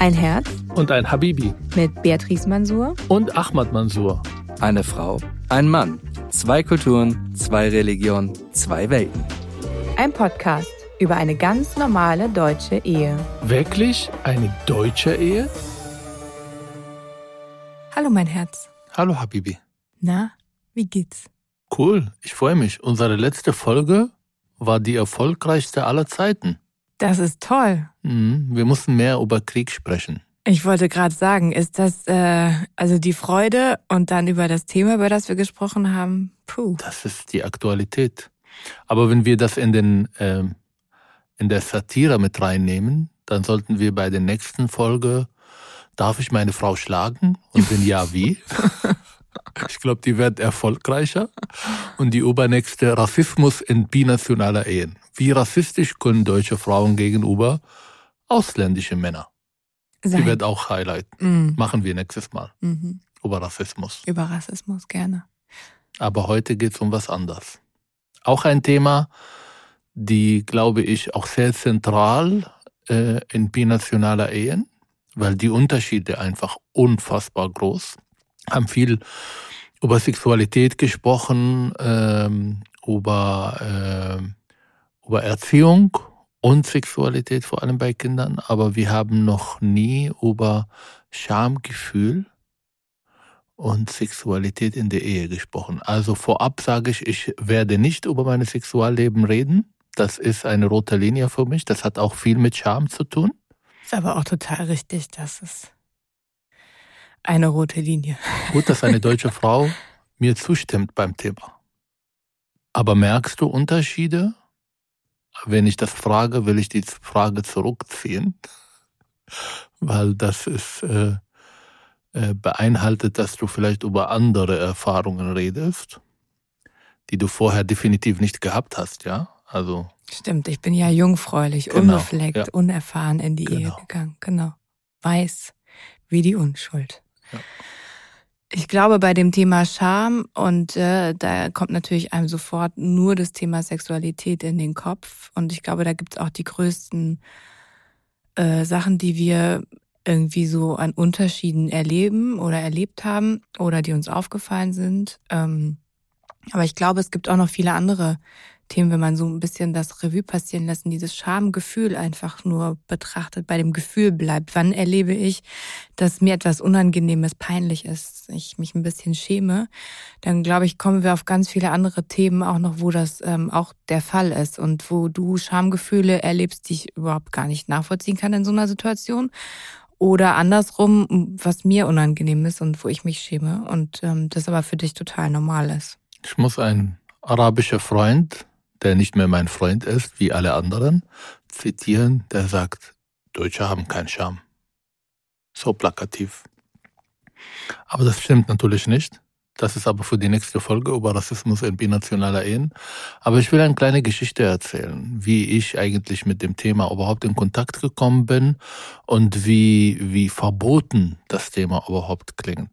Ein Herz und ein Habibi mit Beatrice Mansour und Ahmad Mansour. Eine Frau, ein Mann, zwei Kulturen, zwei Religionen, zwei Welten. Ein Podcast über eine ganz normale deutsche Ehe. Wirklich eine deutsche Ehe? Hallo mein Herz. Hallo Habibi. Na, wie geht's? Cool, ich freue mich. Unsere letzte Folge war die erfolgreichste aller Zeiten. Das ist toll. Mhm, wir mussten mehr über Krieg sprechen. Ich wollte gerade sagen, ist das äh, also die Freude und dann über das Thema, über das wir gesprochen haben? Puh. Das ist die Aktualität. Aber wenn wir das in den äh, in der Satire mit reinnehmen, dann sollten wir bei der nächsten Folge Darf ich meine Frau schlagen? Und wenn ja, wie? Ich glaube, die wird erfolgreicher. Und die übernächste Rassismus in binationaler Ehen. Wie rassistisch können deutsche Frauen gegenüber ausländische Männer? Sein. Die wird auch Highlight. Mhm. Machen wir nächstes Mal. Mhm. Über Rassismus. Über Rassismus gerne. Aber heute geht es um was anderes. Auch ein Thema, die, glaube ich, auch sehr zentral äh, in binationaler Ehen, weil die Unterschiede einfach unfassbar groß haben viel über Sexualität gesprochen, ähm, über, äh, über Erziehung und Sexualität, vor allem bei Kindern, aber wir haben noch nie über Schamgefühl und Sexualität in der Ehe gesprochen. Also vorab sage ich, ich werde nicht über mein Sexualleben reden. Das ist eine rote Linie für mich. Das hat auch viel mit Scham zu tun. Ist aber auch total richtig, dass es eine rote Linie. Gut, dass eine deutsche Frau mir zustimmt beim Thema. Aber merkst du Unterschiede? Wenn ich das frage, will ich die Frage zurückziehen, weil das ist äh, äh, beinhaltet, dass du vielleicht über andere Erfahrungen redest, die du vorher definitiv nicht gehabt hast, ja? Also Stimmt, ich bin ja jungfräulich, Genau, unbefleckt, ja. unerfahren in die Ehe Genau. gegangen. Genau. Weiß wie die Unschuld. Ich glaube, bei dem Thema Scham, und äh, da kommt natürlich einem sofort nur das Thema Sexualität in den Kopf. Und ich glaube, da gibt's auch die größten äh, Sachen, die wir irgendwie so an Unterschieden erleben oder erlebt haben oder die uns aufgefallen sind. Ähm, aber ich glaube, es gibt auch noch viele andere Themen, wenn man so ein bisschen das Revue passieren lässt und dieses Schamgefühl einfach nur betrachtet, bei dem Gefühl bleibt. Wann erlebe ich, dass mir etwas Unangenehmes, peinlich ist, ich mich ein bisschen schäme, dann glaube ich, kommen wir auf ganz viele andere Themen auch noch, wo das ähm, auch der Fall ist und wo du Schamgefühle erlebst, die ich überhaupt gar nicht nachvollziehen kann in so einer Situation. Oder andersrum, was mir unangenehm ist und wo ich mich schäme und ähm, das aber für dich total normal ist. ich muss einen arabischer Freund, der nicht mehr mein Freund ist, wie alle anderen, zitieren, der sagt, Deutsche haben keinen Charme. So plakativ. Aber das stimmt natürlich nicht. Das ist aber für die nächste Folge über Rassismus in binationaler Ehen. Aber ich will eine kleine Geschichte erzählen, wie ich eigentlich mit dem Thema überhaupt in Kontakt gekommen bin und wie, wie verboten das Thema überhaupt klingt.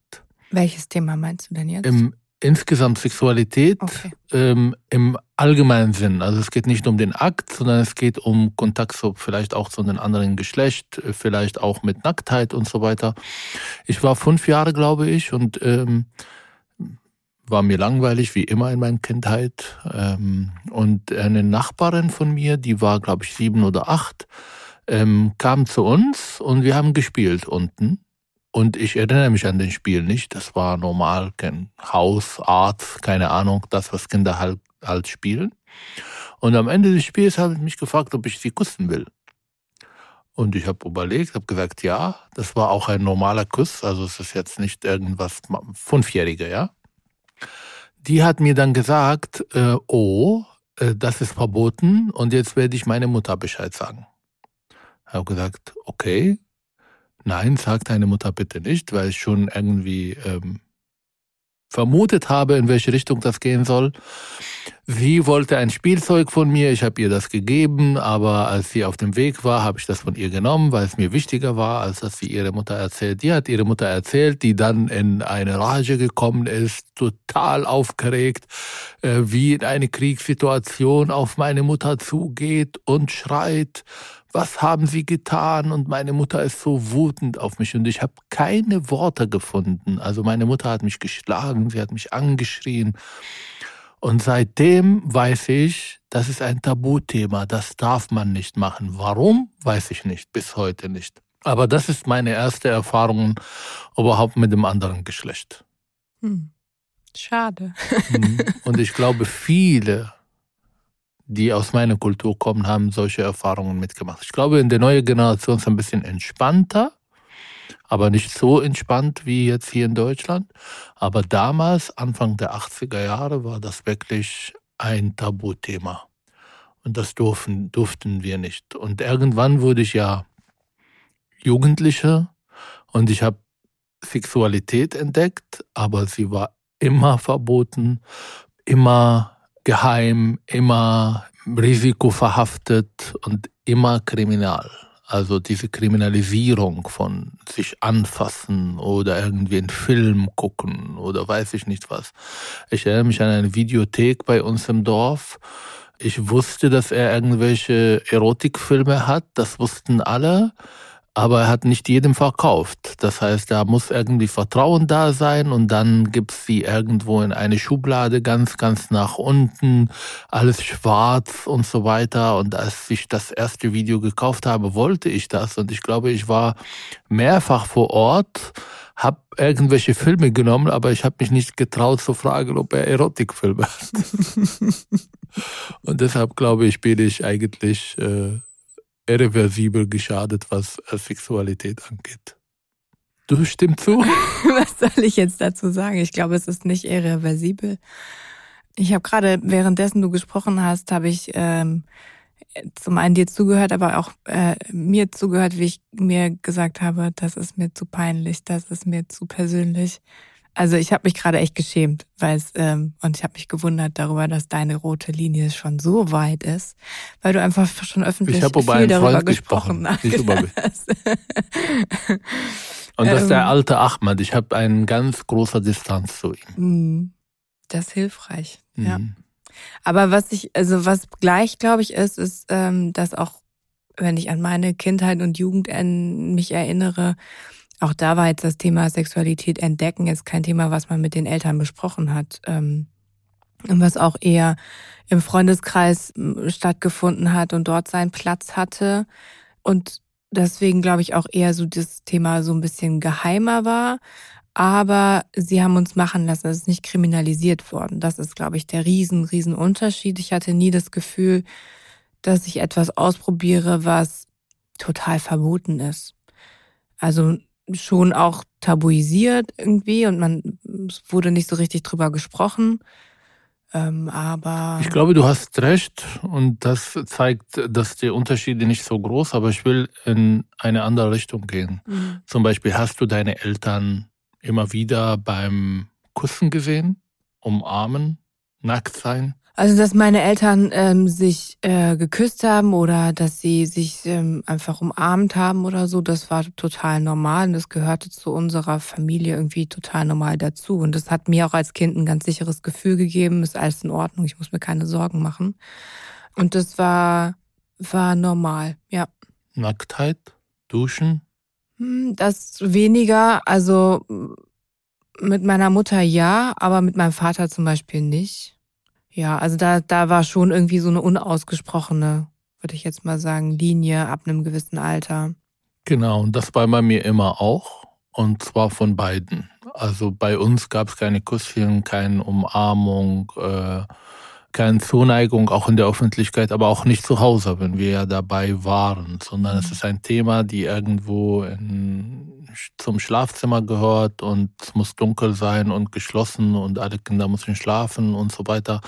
Welches Thema meinst du denn jetzt? Im insgesamt Sexualität Okay. ähm, im allgemeinen Sinn. Also es geht nicht um den Akt, sondern es geht um Kontakt so vielleicht auch zu einem anderen Geschlecht, äh, vielleicht auch mit Nacktheit und so weiter. Ich war fünf Jahre, glaube ich, und ähm, war mir langweilig, wie immer in meiner Kindheit. Ähm, und eine Nachbarin von mir, die war, glaube ich, sieben oder acht, ähm, kam zu uns und wir haben gespielt unten. Und ich erinnere mich an den Spiel nicht. Das war normal, kein Haus, Art, keine Ahnung, das, was Kinder halt, halt spielen. Und am Ende des Spiels habe ich mich gefragt, ob ich sie küssen will. Und ich habe überlegt, habe gesagt, ja, das war auch ein normaler Kuss, also es ist jetzt nicht irgendwas Fünfjährige, ja. Die hat mir dann gesagt, äh, oh, äh, das ist verboten und jetzt werde ich meine Mutter Bescheid sagen. Habe gesagt, okay, nein, sag deine Mutter bitte nicht, weil ich schon irgendwie ähm, vermutet habe, in welche Richtung das gehen soll. Sie wollte ein Spielzeug von mir, ich habe ihr das gegeben, aber als sie auf dem Weg war, habe ich das von ihr genommen, weil es mir wichtiger war, als dass sie ihre Mutter erzählt. Die hat ihre Mutter erzählt, die dann in eine Rage gekommen ist, total aufgeregt, äh, wie in eine Kriegssituation auf meine Mutter zugeht und schreit, was haben Sie getan? Und meine Mutter ist so wütend auf mich und ich habe keine Worte gefunden. Also meine Mutter hat mich geschlagen, sie hat mich angeschrien. Und seitdem weiß ich, das ist ein Tabuthema, das darf man nicht machen. Warum, weiß ich nicht, bis heute nicht. Aber das ist meine erste Erfahrung überhaupt mit dem anderen Geschlecht. Hm. Schade. Mhm. Und ich glaube, viele, die aus meiner Kultur kommen, haben solche Erfahrungen mitgemacht. Ich glaube, in der neuen Generation ist es ein bisschen entspannter, aber nicht so entspannt wie jetzt hier in Deutschland. Aber damals, Anfang der 80er Jahre, war das wirklich ein Tabuthema. Und das durften, durften wir nicht. Und irgendwann wurde ich ja Jugendlicher und ich habe Sexualität entdeckt, aber sie war immer verboten, immer geheim, immer risikoverhaftet und immer kriminal. Also diese Kriminalisierung von sich anfassen oder irgendwie einen Film gucken oder weiß ich nicht was. Ich erinnere mich an eine Videothek bei uns im Dorf. Ich wusste, dass er irgendwelche Erotikfilme hat, das wussten alle aber er hat nicht jedem verkauft. Das heißt, da muss irgendwie Vertrauen da sein und dann gibt's sie irgendwo in eine Schublade ganz, ganz nach unten, alles schwarz und so weiter. Und als ich das erste Video gekauft habe, wollte ich das und ich glaube, ich war mehrfach vor Ort, habe irgendwelche Filme genommen, aber ich habe mich nicht getraut zu fragen, ob er Erotikfilme hat. und deshalb glaube ich, bin ich eigentlich äh, irreversibel geschadet, was äh, Sexualität angeht. Du stimmst zu? was soll ich jetzt dazu sagen? Ich glaube, es ist nicht irreversibel. Ich habe gerade, währenddessen du gesprochen hast, habe ich ähm, zum einen dir zugehört, aber auch äh, mir zugehört, wie ich mir gesagt habe, das ist mir zu peinlich, das ist mir zu persönlich. Also ich habe mich gerade echt geschämt, weil es ähm, und ich habe mich gewundert darüber, dass deine rote Linie schon so weit ist, weil du einfach schon öffentlich ich viel darüber Freund gesprochen hast. und das ist der ähm. alte Ahmad. Ich habe eine ganz große Distanz zu ihm. Mm, das ist hilfreich, mhm. ja. Aber was ich, also was gleich, glaube ich, ist, ist, ähm, dass auch, wenn ich an meine Kindheit und Jugend mich erinnere, auch da war jetzt das Thema Sexualität entdecken jetzt kein Thema, was man mit den Eltern besprochen hat. Ähm, und was auch eher im Freundeskreis stattgefunden hat und dort seinen Platz hatte. Und deswegen glaube ich auch eher so das Thema so ein bisschen geheimer war. Aber sie haben uns machen lassen, es ist nicht kriminalisiert worden. Das ist, glaube ich, der riesen, riesen Unterschied. Ich hatte nie das Gefühl, dass ich etwas ausprobiere, was total verboten ist. Also schon auch tabuisiert irgendwie und man es wurde nicht so richtig drüber gesprochen. Ähm, aber ich glaube, du hast recht und das zeigt, dass die Unterschiede nicht so groß, aber ich will in eine andere Richtung gehen. Mhm. Zum Beispiel hast du deine Eltern immer wieder beim Kussen gesehen, umarmen, nackt sein? Also, dass meine Eltern ähm, sich äh, geküsst haben oder dass sie sich ähm, einfach umarmt haben oder so, das war total normal und das gehörte zu unserer Familie irgendwie total normal dazu. Und das hat mir auch als Kind ein ganz sicheres Gefühl gegeben, ist alles in Ordnung, ich muss mir keine Sorgen machen. Und das war, war normal, ja. Nacktheit, Duschen? Hm, das weniger, also mit meiner Mutter ja, aber mit meinem Vater zum Beispiel nicht. Ja, also da, da war schon irgendwie so eine unausgesprochene, würde ich jetzt mal sagen, Linie ab einem gewissen Alter. Genau, und das war bei mir immer auch. Und zwar von beiden. Also bei uns gab es keine Kusschen, keine Umarmung, äh, keine Zuneigung, auch in der Öffentlichkeit, aber auch nicht zu Hause, wenn wir ja dabei waren, sondern mhm. es ist ein Thema, die irgendwo in zum Schlafzimmer gehört und es muss dunkel sein und geschlossen und alle Kinder müssen schlafen und so weiter.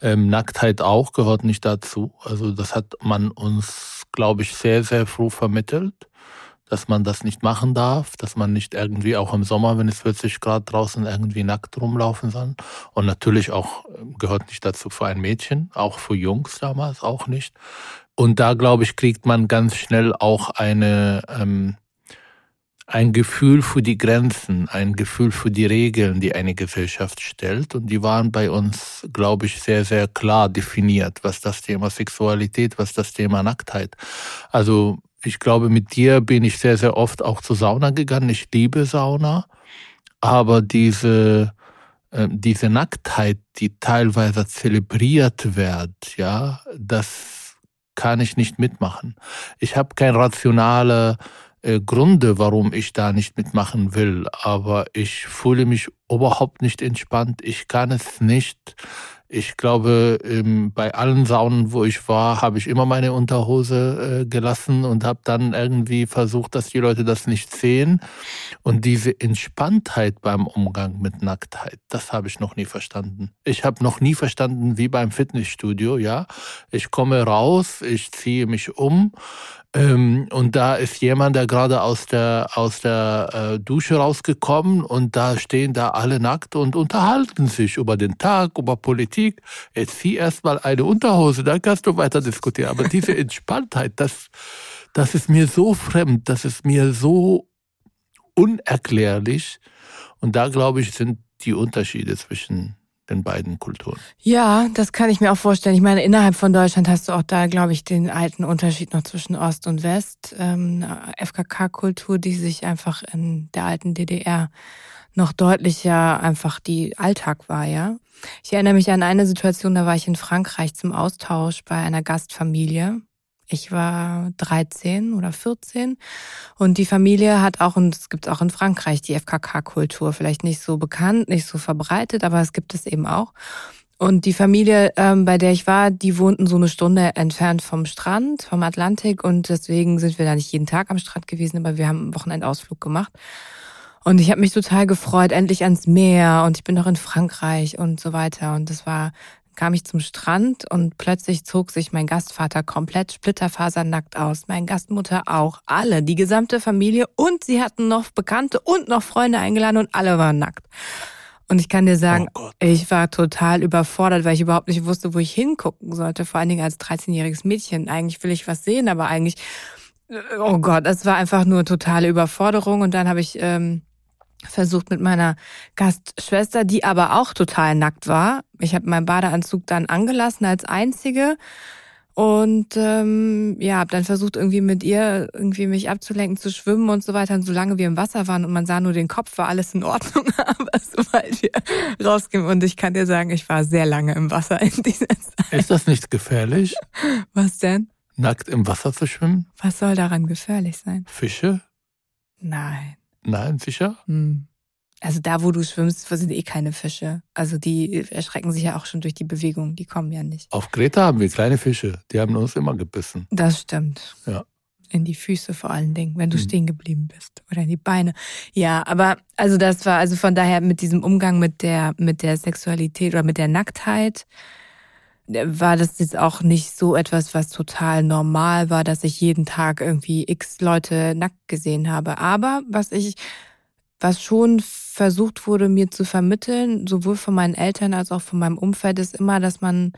Ähm, Nacktheit auch gehört nicht dazu. Also das hat man uns, glaube ich, sehr, sehr früh vermittelt dass man das nicht machen darf, dass man nicht irgendwie auch im Sommer, wenn es 40 Grad draußen irgendwie nackt rumlaufen soll. Und natürlich auch ähm, gehört nicht dazu für ein Mädchen, auch für Jungs damals auch nicht. Und da, glaube ich, kriegt man ganz schnell auch eine ähm, ein Gefühl für die Grenzen, ein Gefühl für die Regeln, die eine Gesellschaft stellt. Und die waren bei uns, glaube ich, sehr, sehr klar definiert, was das Thema Sexualität, was das Thema Nacktheit. Also ich glaube, mit dir bin ich sehr, sehr oft auch zur Sauna gegangen. Ich liebe Sauna. Aber diese, äh, diese Nacktheit, die teilweise zelebriert wird, ja, das kann ich nicht mitmachen. Ich habe keine rationale äh, Gründe, warum ich da nicht mitmachen will, aber ich fühle mich überhaupt nicht entspannt. Ich kann es nicht ich glaube, bei allen Saunen, wo ich war, habe ich immer meine Unterhose äh, gelassen und habe dann irgendwie versucht, dass die Leute das nicht sehen. Und diese Entspanntheit beim Umgang mit Nacktheit, das habe ich noch nie verstanden. Ich habe noch nie verstanden, wie beim Fitnessstudio, ja. Ich komme raus, ich ziehe mich um, ähm, und da ist jemand, der gerade aus der, aus der äh, Dusche rausgekommen und da stehen da alle nackt und unterhalten sich über den Tag, über Politik. Jetzt zieh erstmal eine Unterhose, dann kannst du weiter diskutieren. Aber diese Entspanntheit, das, das ist mir so fremd, das ist mir so unerklärlich. Und da glaube ich, sind die Unterschiede zwischen den beiden Kulturen. Ja, das kann ich mir auch vorstellen. Ich meine, innerhalb von Deutschland hast du auch da, glaube ich, den alten Unterschied noch zwischen Ost und West. Ähm, FKK-Kultur, die sich einfach in der alten DDR noch deutlicher einfach die Alltag war, ja. Ich erinnere mich an eine Situation, da war ich in Frankreich zum Austausch bei einer Gastfamilie ich war 13 oder 14 und die Familie hat auch, und es gibt auch in Frankreich die FKK-Kultur, vielleicht nicht so bekannt, nicht so verbreitet, aber es gibt es eben auch. Und die Familie, ähm, bei der ich war, die wohnten so eine Stunde entfernt vom Strand, vom Atlantik und deswegen sind wir da nicht jeden Tag am Strand gewesen, aber wir haben einen Wochenendausflug gemacht. Und ich habe mich total gefreut, endlich ans Meer und ich bin noch in Frankreich und so weiter. Und das war kam ich zum Strand und plötzlich zog sich mein Gastvater komplett splitterfasernackt aus, mein Gastmutter auch, alle, die gesamte Familie und sie hatten noch Bekannte und noch Freunde eingeladen und alle waren nackt. Und ich kann dir sagen, oh ich war total überfordert, weil ich überhaupt nicht wusste, wo ich hingucken sollte, vor allen Dingen als 13-jähriges Mädchen. Eigentlich will ich was sehen, aber eigentlich, oh Gott, es war einfach nur totale Überforderung. Und dann habe ich ähm, versucht mit meiner Gastschwester, die aber auch total nackt war. Ich habe meinen Badeanzug dann angelassen als einzige und ähm, ja, habe dann versucht irgendwie mit ihr irgendwie mich abzulenken, zu schwimmen und so weiter. Und solange wir im Wasser waren und man sah nur den Kopf, war alles in Ordnung. Aber sobald wir rausgehen und ich kann dir sagen, ich war sehr lange im Wasser in dieser Zeit. Ist das nicht gefährlich? Was denn? Nackt im Wasser zu schwimmen? Was soll daran gefährlich sein? Fische? Nein. Nein, sicher? Hm. Also da, wo du schwimmst, sind eh keine Fische. Also die erschrecken sich ja auch schon durch die Bewegung. Die kommen ja nicht. Auf Greta haben wir kleine Fische. Die haben uns immer gebissen. Das stimmt. Ja. In die Füße vor allen Dingen, wenn du mhm. stehen geblieben bist. Oder in die Beine. Ja, aber also das war, also von daher mit diesem Umgang mit der, mit der Sexualität oder mit der Nacktheit, war das jetzt auch nicht so etwas, was total normal war, dass ich jeden Tag irgendwie x Leute nackt gesehen habe. Aber was ich, was schon versucht wurde, mir zu vermitteln, sowohl von meinen Eltern als auch von meinem Umfeld, ist immer, dass man,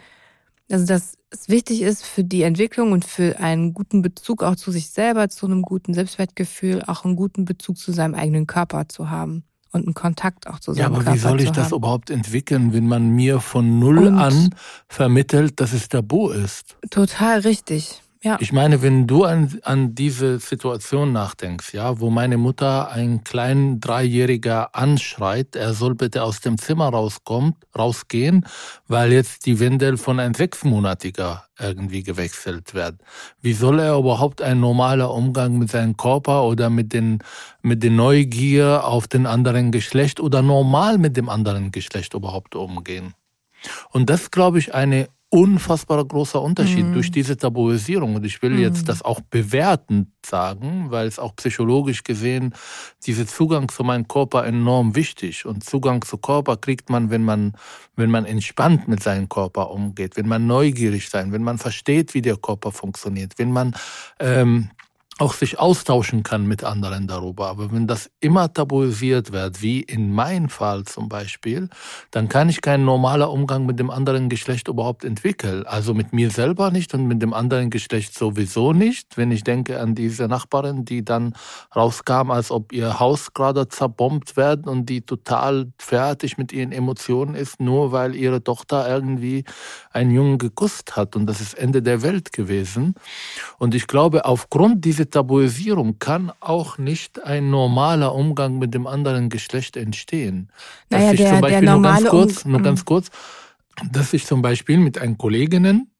also dass es wichtig ist für die Entwicklung und für einen guten Bezug auch zu sich selber, zu einem guten Selbstwertgefühl, auch einen guten Bezug zu seinem eigenen Körper zu haben und einen Kontakt auch zu seinem Körper Ja, aber wie soll ich das überhaupt entwickeln, wenn man mir von null und an vermittelt, dass es Tabu ist? Total richtig. Ja. Ich meine, wenn du an, an diese Situation nachdenkst, ja, wo meine Mutter einen kleinen Dreijähriger anschreit, er soll bitte aus dem Zimmer rauskommt, rausgehen, weil jetzt die Windel von einem Sechsmonatiger irgendwie gewechselt wird. Wie soll er überhaupt ein normaler Umgang mit seinem Körper oder mit den, mit den Neugier auf den anderen Geschlecht oder normal mit dem anderen Geschlecht überhaupt umgehen? Und das, glaube ich, eine unfassbar großer Unterschied mhm. durch diese Tabuisierung. Und ich will mhm. jetzt das auch bewertend sagen, weil es auch psychologisch gesehen, dieser Zugang zu meinem Körper enorm wichtig. Und Zugang zu Körper kriegt man, wenn man, wenn man entspannt mit seinem Körper umgeht, wenn man neugierig sein, wenn man versteht, wie der Körper funktioniert, wenn man, ähm, auch sich austauschen kann mit anderen darüber. Aber wenn das immer tabuisiert wird, wie in meinem Fall zum Beispiel, dann kann ich keinen normalen Umgang mit dem anderen Geschlecht überhaupt entwickeln. Also mit mir selber nicht und mit dem anderen Geschlecht sowieso nicht. Wenn ich denke an diese Nachbarin, die dann rauskam, als ob ihr Haus gerade zerbombt wird und die total fertig mit ihren Emotionen ist, nur weil ihre Tochter irgendwie einen Jungen geküsst hat. Und das ist Ende der Welt gewesen. Und ich glaube, aufgrund dieser Tabuisierung kann auch nicht ein normaler Umgang mit dem anderen Geschlecht entstehen. Dass naja, ich der, zum Beispiel nur ganz kurz, um nur ganz kurz, dass ich zum Beispiel mit einem Kolleginnen,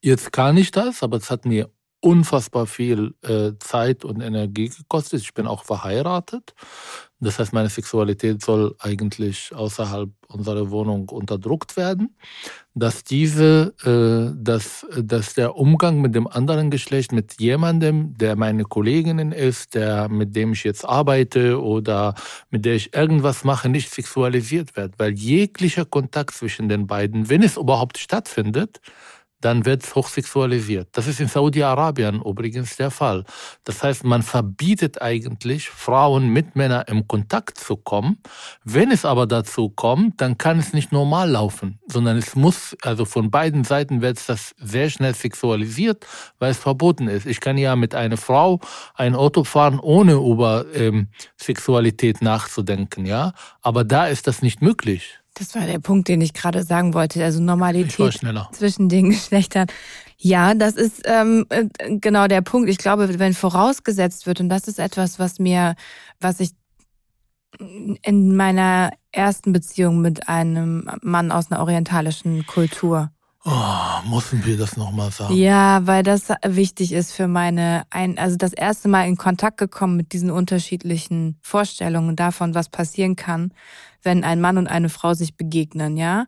jetzt kann ich das, aber es hat mir unfassbar viel äh, Zeit und Energie gekostet. Ich bin auch verheiratet. Das heißt, meine Sexualität soll eigentlich außerhalb unserer Wohnung unterdrückt werden. Dass diese, äh, dass, dass der Umgang mit dem anderen Geschlecht, mit jemandem, der meine Kolleginnen ist, der mit dem ich jetzt arbeite oder mit der ich irgendwas mache, nicht sexualisiert wird, weil jeglicher Kontakt zwischen den beiden, wenn es überhaupt stattfindet, dann wird es hochsexualisiert. Das ist in Saudi-Arabien übrigens der Fall. Das heißt, man verbietet eigentlich Frauen mit Männern im Kontakt zu kommen. Wenn es aber dazu kommt, dann kann es nicht normal laufen, sondern es muss, also von beiden Seiten wird das sehr schnell sexualisiert, weil es verboten ist. Ich kann ja mit einer Frau ein Auto fahren, ohne über ähm, Sexualität nachzudenken, ja. Aber da ist das nicht möglich. Das war der Punkt, den ich gerade sagen wollte. Also Normalität zwischen den Geschlechtern. Ja, das ist ähm, äh, genau der Punkt. Ich glaube, wenn vorausgesetzt wird, und das ist etwas, was mir, was ich in meiner ersten Beziehung mit einem Mann aus einer orientalischen Kultur. Oh, mussten wir das nochmal sagen? Ja, weil das wichtig ist für meine, ein, also das erste Mal in Kontakt gekommen mit diesen unterschiedlichen Vorstellungen davon, was passieren kann, wenn ein Mann und eine Frau sich begegnen, ja.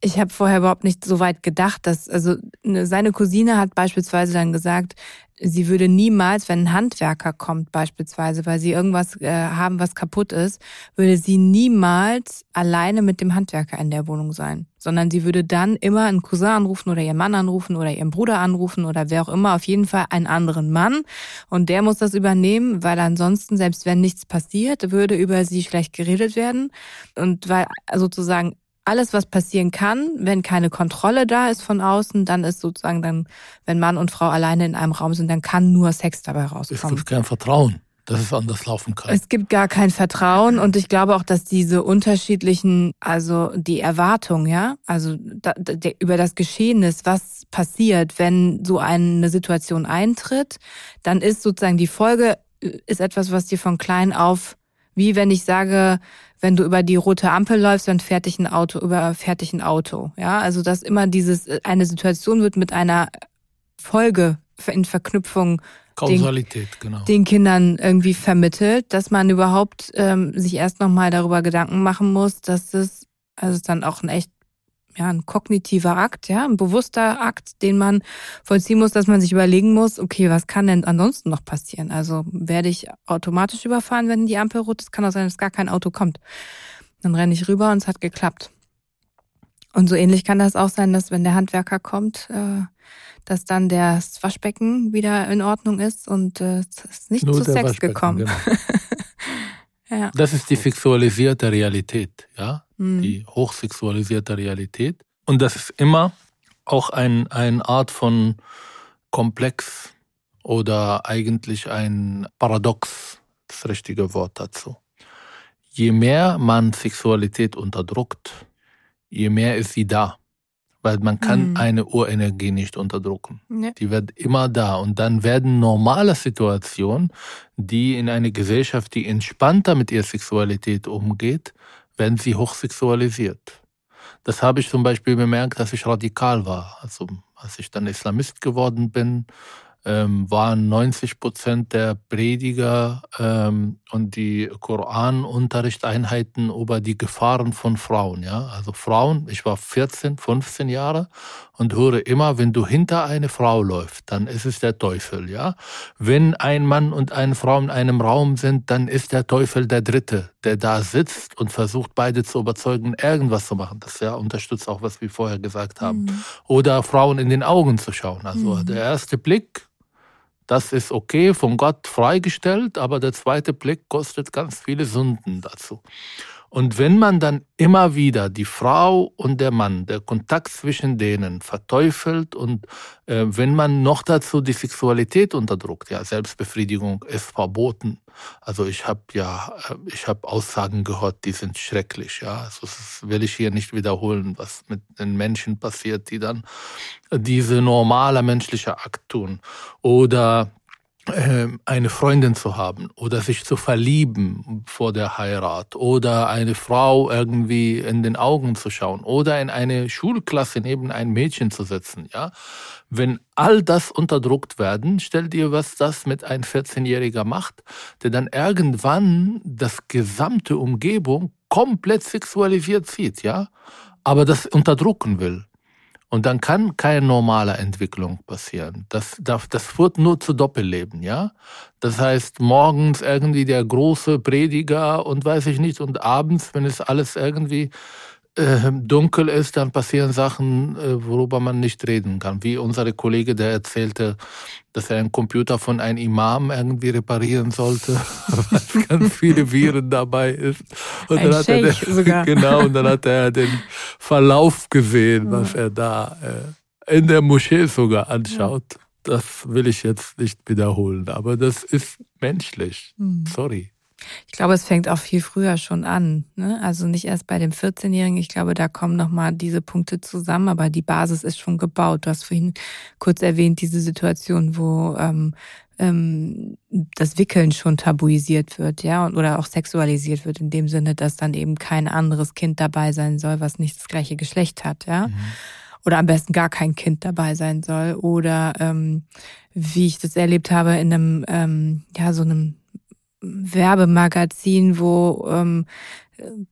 Ich habe vorher überhaupt nicht so weit gedacht, dass, also ne, seine Cousine hat beispielsweise dann gesagt, sie würde niemals, wenn ein Handwerker kommt beispielsweise, weil sie irgendwas äh, haben, was kaputt ist, würde sie niemals alleine mit dem Handwerker in der Wohnung sein, sondern sie würde dann immer einen Cousin anrufen oder ihren Mann anrufen oder ihren Bruder anrufen oder wer auch immer, auf jeden Fall einen anderen Mann. Und der muss das übernehmen, weil ansonsten, selbst wenn nichts passiert, würde über sie schlecht geredet werden. Und weil sozusagen alles, was passieren kann, wenn keine Kontrolle da ist von außen, dann ist sozusagen dann, wenn Mann und Frau alleine in einem Raum sind, dann kann nur Sex dabei Es rauskommen. gibt kein Vertrauen, dass es anders laufen kann. Es gibt gar kein Vertrauen und ich glaube auch, dass diese unterschiedlichen, also die Erwartung, ja, also da, da, über das Geschehnis, was passiert, wenn so eine Situation eintritt, dann ist sozusagen die Folge äh, ist etwas, was dir von klein auf, wie wenn ich sage, wenn du über die rote Ampel läufst, dann fährt dich ein Auto, überfährt dich ein Auto, ja, also dass immer dieses eine Situation wird mit einer Folge in Verknüpfung Kausalität, genau. den Kindern irgendwie vermittelt, dass man überhaupt ähm, sich erst nochmal darüber Gedanken machen muss, dass es, also es dann auch ein echt, ja, ein kognitiver Akt, ja, ein bewusster Akt, den man vollziehen muss, dass man sich überlegen muss, okay, was kann denn ansonsten noch passieren? Also werde ich automatisch überfahren, wenn die Ampel rot ist? Kann auch sein, dass gar kein Auto kommt. Dann renne ich rüber und es hat geklappt. Und so ähnlich kann das auch sein, dass wenn der Handwerker kommt, äh, dass dann das Waschbecken wieder in Ordnung ist und äh, es ist nicht Nur zu Sex gekommen. genau. Ja. Das ist die sexualisierte Realität, ja, Hm. die hochsexualisierte Realität. Und das ist immer auch ein, eine Art von Komplex oder eigentlich ein Paradox, das richtige Wort dazu. Je mehr man Sexualität unterdrückt, je mehr ist sie da. Weil man kann Mhm. eine Urenergie nicht unterdrücken. Ja. Die wird immer da. Und dann werden normale Situationen, die in einer Gesellschaft, die entspannter mit ihrer Sexualität umgeht, werden sie hochsexualisiert. Das habe ich zum Beispiel bemerkt, dass ich radikal war. Also als ich dann Islamist geworden bin, ähm, waren 90 Prozent der Prediger ähm, und die Koranunterrichteinheiten über die Gefahren von Frauen. Ja, also Frauen. Ich war 14, 15 Jahre und höre immer, wenn du hinter eine Frau läufst, dann ist es der Teufel. Ja, wenn ein Mann und eine Frau in einem Raum sind, dann ist der Teufel der Dritte, der da sitzt und versucht, beide zu überzeugen, irgendwas zu machen. Das ja unterstützt auch, was wir vorher gesagt haben. Mhm. Oder Frauen in den Augen zu schauen. Also Mhm. der erste Blick Das ist okay, von Gott freigestellt, aber der zweite Blick kostet ganz viele Sünden dazu. Und wenn man dann immer wieder die Frau und der Mann, der Kontakt zwischen denen verteufelt und äh, wenn man noch dazu die Sexualität unterdrückt, ja, Selbstbefriedigung ist verboten. Also ich habe ja, äh, ich habe Aussagen gehört, die sind schrecklich, ja. Also das will ich hier nicht wiederholen, was mit den Menschen passiert, die dann diese normale menschliche Akt tun. Oder eine Freundin zu haben oder sich zu verlieben vor der Heirat oder eine Frau irgendwie in den Augen zu schauen oder in eine Schulklasse neben ein Mädchen zu setzen, ja. Wenn all das unterdruckt werden, stellt ihr, was das mit ein 14-Jähriger macht, der dann irgendwann das gesamte Umgebung komplett sexualisiert sieht, ja, aber das unterdrucken will. Und dann kann keine normale Entwicklung passieren. Das, das, das führt nur zu Doppelleben, ja. Das heißt, morgens irgendwie der große Prediger und weiß ich nicht, und abends, wenn es alles irgendwie äh, dunkel ist, dann passieren Sachen, äh, worüber man nicht reden kann. Wie unser Kollege, der erzählte, dass er einen Computer von einem Imam irgendwie reparieren sollte, weil ganz viele Viren dabei ist. Und Ein dann hat er sogar. genau, und dann hat er den Verlauf gesehen, was er da äh, in der Moschee sogar anschaut. Das will ich jetzt nicht wiederholen, aber das ist menschlich. Hm. Sorry. Ich glaube, es fängt auch viel früher schon an. Ne? Also nicht erst bei dem 14-Jährigen. Ich glaube, da kommen nochmal diese Punkte zusammen, aber die Basis ist schon gebaut. Du hast vorhin kurz erwähnt, diese Situation, wo ähm, ähm, das Wickeln schon tabuisiert wird, ja, oder auch sexualisiert wird, in dem Sinne, dass dann eben kein anderes Kind dabei sein soll, was nicht das gleiche Geschlecht hat, ja. Mhm. Oder am besten gar kein Kind dabei sein soll. Oder ähm, wie ich das erlebt habe in einem, ähm, ja, so einem Werbemagazin, wo ähm,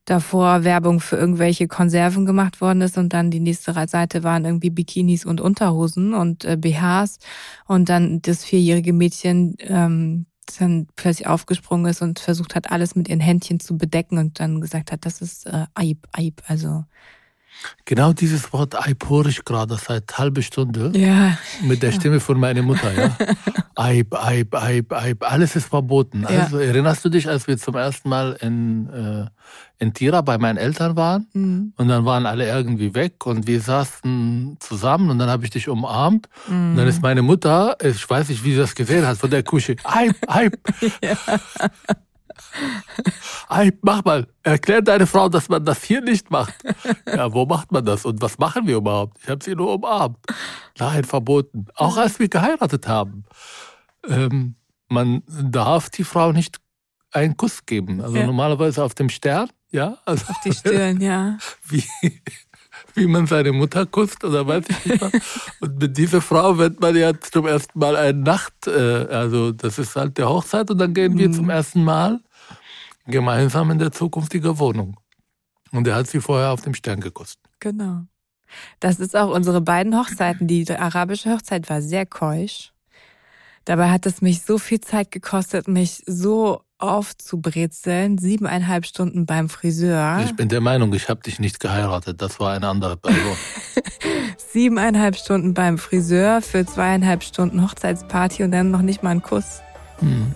davor Werbung für irgendwelche Konserven gemacht worden ist und dann die nächste Seite waren irgendwie Bikinis und Unterhosen und äh, BHs und dann das vierjährige Mädchen ähm, dann plötzlich aufgesprungen ist und versucht hat, alles mit ihren Händchen zu bedecken und dann gesagt hat, das ist äh, Eib, Eib, also Genau dieses Wort ich gerade seit halbe Stunde. Ja. Mit der Stimme von meiner Mutter, ja. Eib, Eib, Eib, Eib, alles ist verboten. Ja. Also erinnerst du dich, als wir zum ersten Mal in, äh, in Tira bei meinen Eltern waren mhm. und dann waren alle irgendwie weg und wir saßen zusammen und dann habe ich dich umarmt mhm. und dann ist meine Mutter, ich weiß nicht, wie sie das gesehen hat, von der Küche, Eib, Eib. ja. Mach mal, erklär deine Frau, dass man das hier nicht macht. Ja, wo macht man das und was machen wir überhaupt? Ich habe sie nur umarmt. Nein, verboten. Auch als wir geheiratet haben. Ähm, man darf die Frau nicht einen Kuss geben. Also ja. normalerweise auf dem Stern, ja. Also auf die Stirn, ja. Wie, wie man seine Mutter kusst oder weiß ich nicht was. Und mit dieser Frau wird man ja zum ersten Mal eine Nacht, äh, also das ist halt der Hochzeit und dann gehen wir mhm. zum ersten Mal gemeinsam in der zukünftigen Wohnung. Und er hat sie vorher auf dem Stern gekostet. Genau. Das ist auch unsere beiden Hochzeiten. Die arabische Hochzeit war sehr keusch. Dabei hat es mich so viel Zeit gekostet, mich so aufzubrezeln. Siebeneinhalb Stunden beim Friseur. Ich bin der Meinung, ich habe dich nicht geheiratet. Das war eine andere Person. Siebeneinhalb Stunden beim Friseur für zweieinhalb Stunden Hochzeitsparty und dann noch nicht mal einen Kuss. Hm.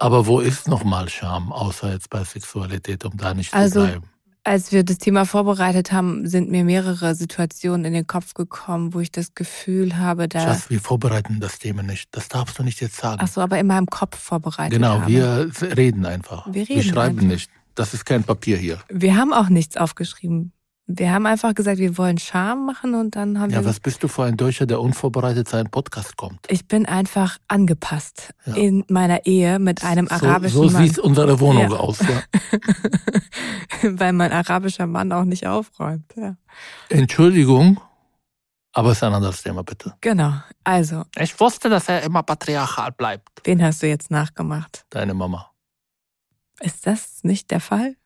Aber wo ist nochmal Scham, außer jetzt bei Sexualität, um da nicht also, zu bleiben? Als wir das Thema vorbereitet haben, sind mir mehrere Situationen in den Kopf gekommen, wo ich das Gefühl habe, da. Schatz, wir vorbereiten das Thema nicht. Das darfst du nicht jetzt sagen. Ach so, aber in meinem Kopf vorbereitet. Genau, habe. wir reden einfach. Wir, reden wir schreiben einfach. nicht. Das ist kein Papier hier. Wir haben auch nichts aufgeschrieben. Wir haben einfach gesagt, wir wollen Charme machen und dann haben ja, wir. Ja, was bist du für ein Deutscher, der unvorbereitet seinen Podcast kommt? Ich bin einfach angepasst ja. in meiner Ehe mit einem arabischen so, so Mann. So sieht unsere Wohnung ja. aus, ja. Weil mein arabischer Mann auch nicht aufräumt, ja. Entschuldigung, aber es ist ein anderes Thema, bitte. Genau, also. Ich wusste, dass er immer patriarchal bleibt. Wen hast du jetzt nachgemacht? Deine Mama. Ist das nicht der Fall?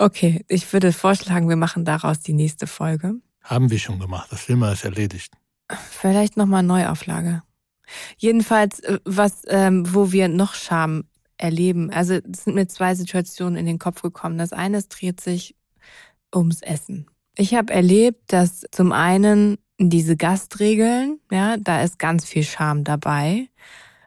Okay, ich würde vorschlagen, wir machen daraus die nächste Folge. Haben wir schon gemacht. Das Thema ist erledigt. Vielleicht nochmal Neuauflage. Jedenfalls, äh, was, ähm, wo wir noch Scham erleben. Also es sind mir zwei Situationen in den Kopf gekommen. Das eine dreht sich ums Essen. Ich habe erlebt, dass zum einen diese Gastregeln, ja, da ist ganz viel Scham dabei.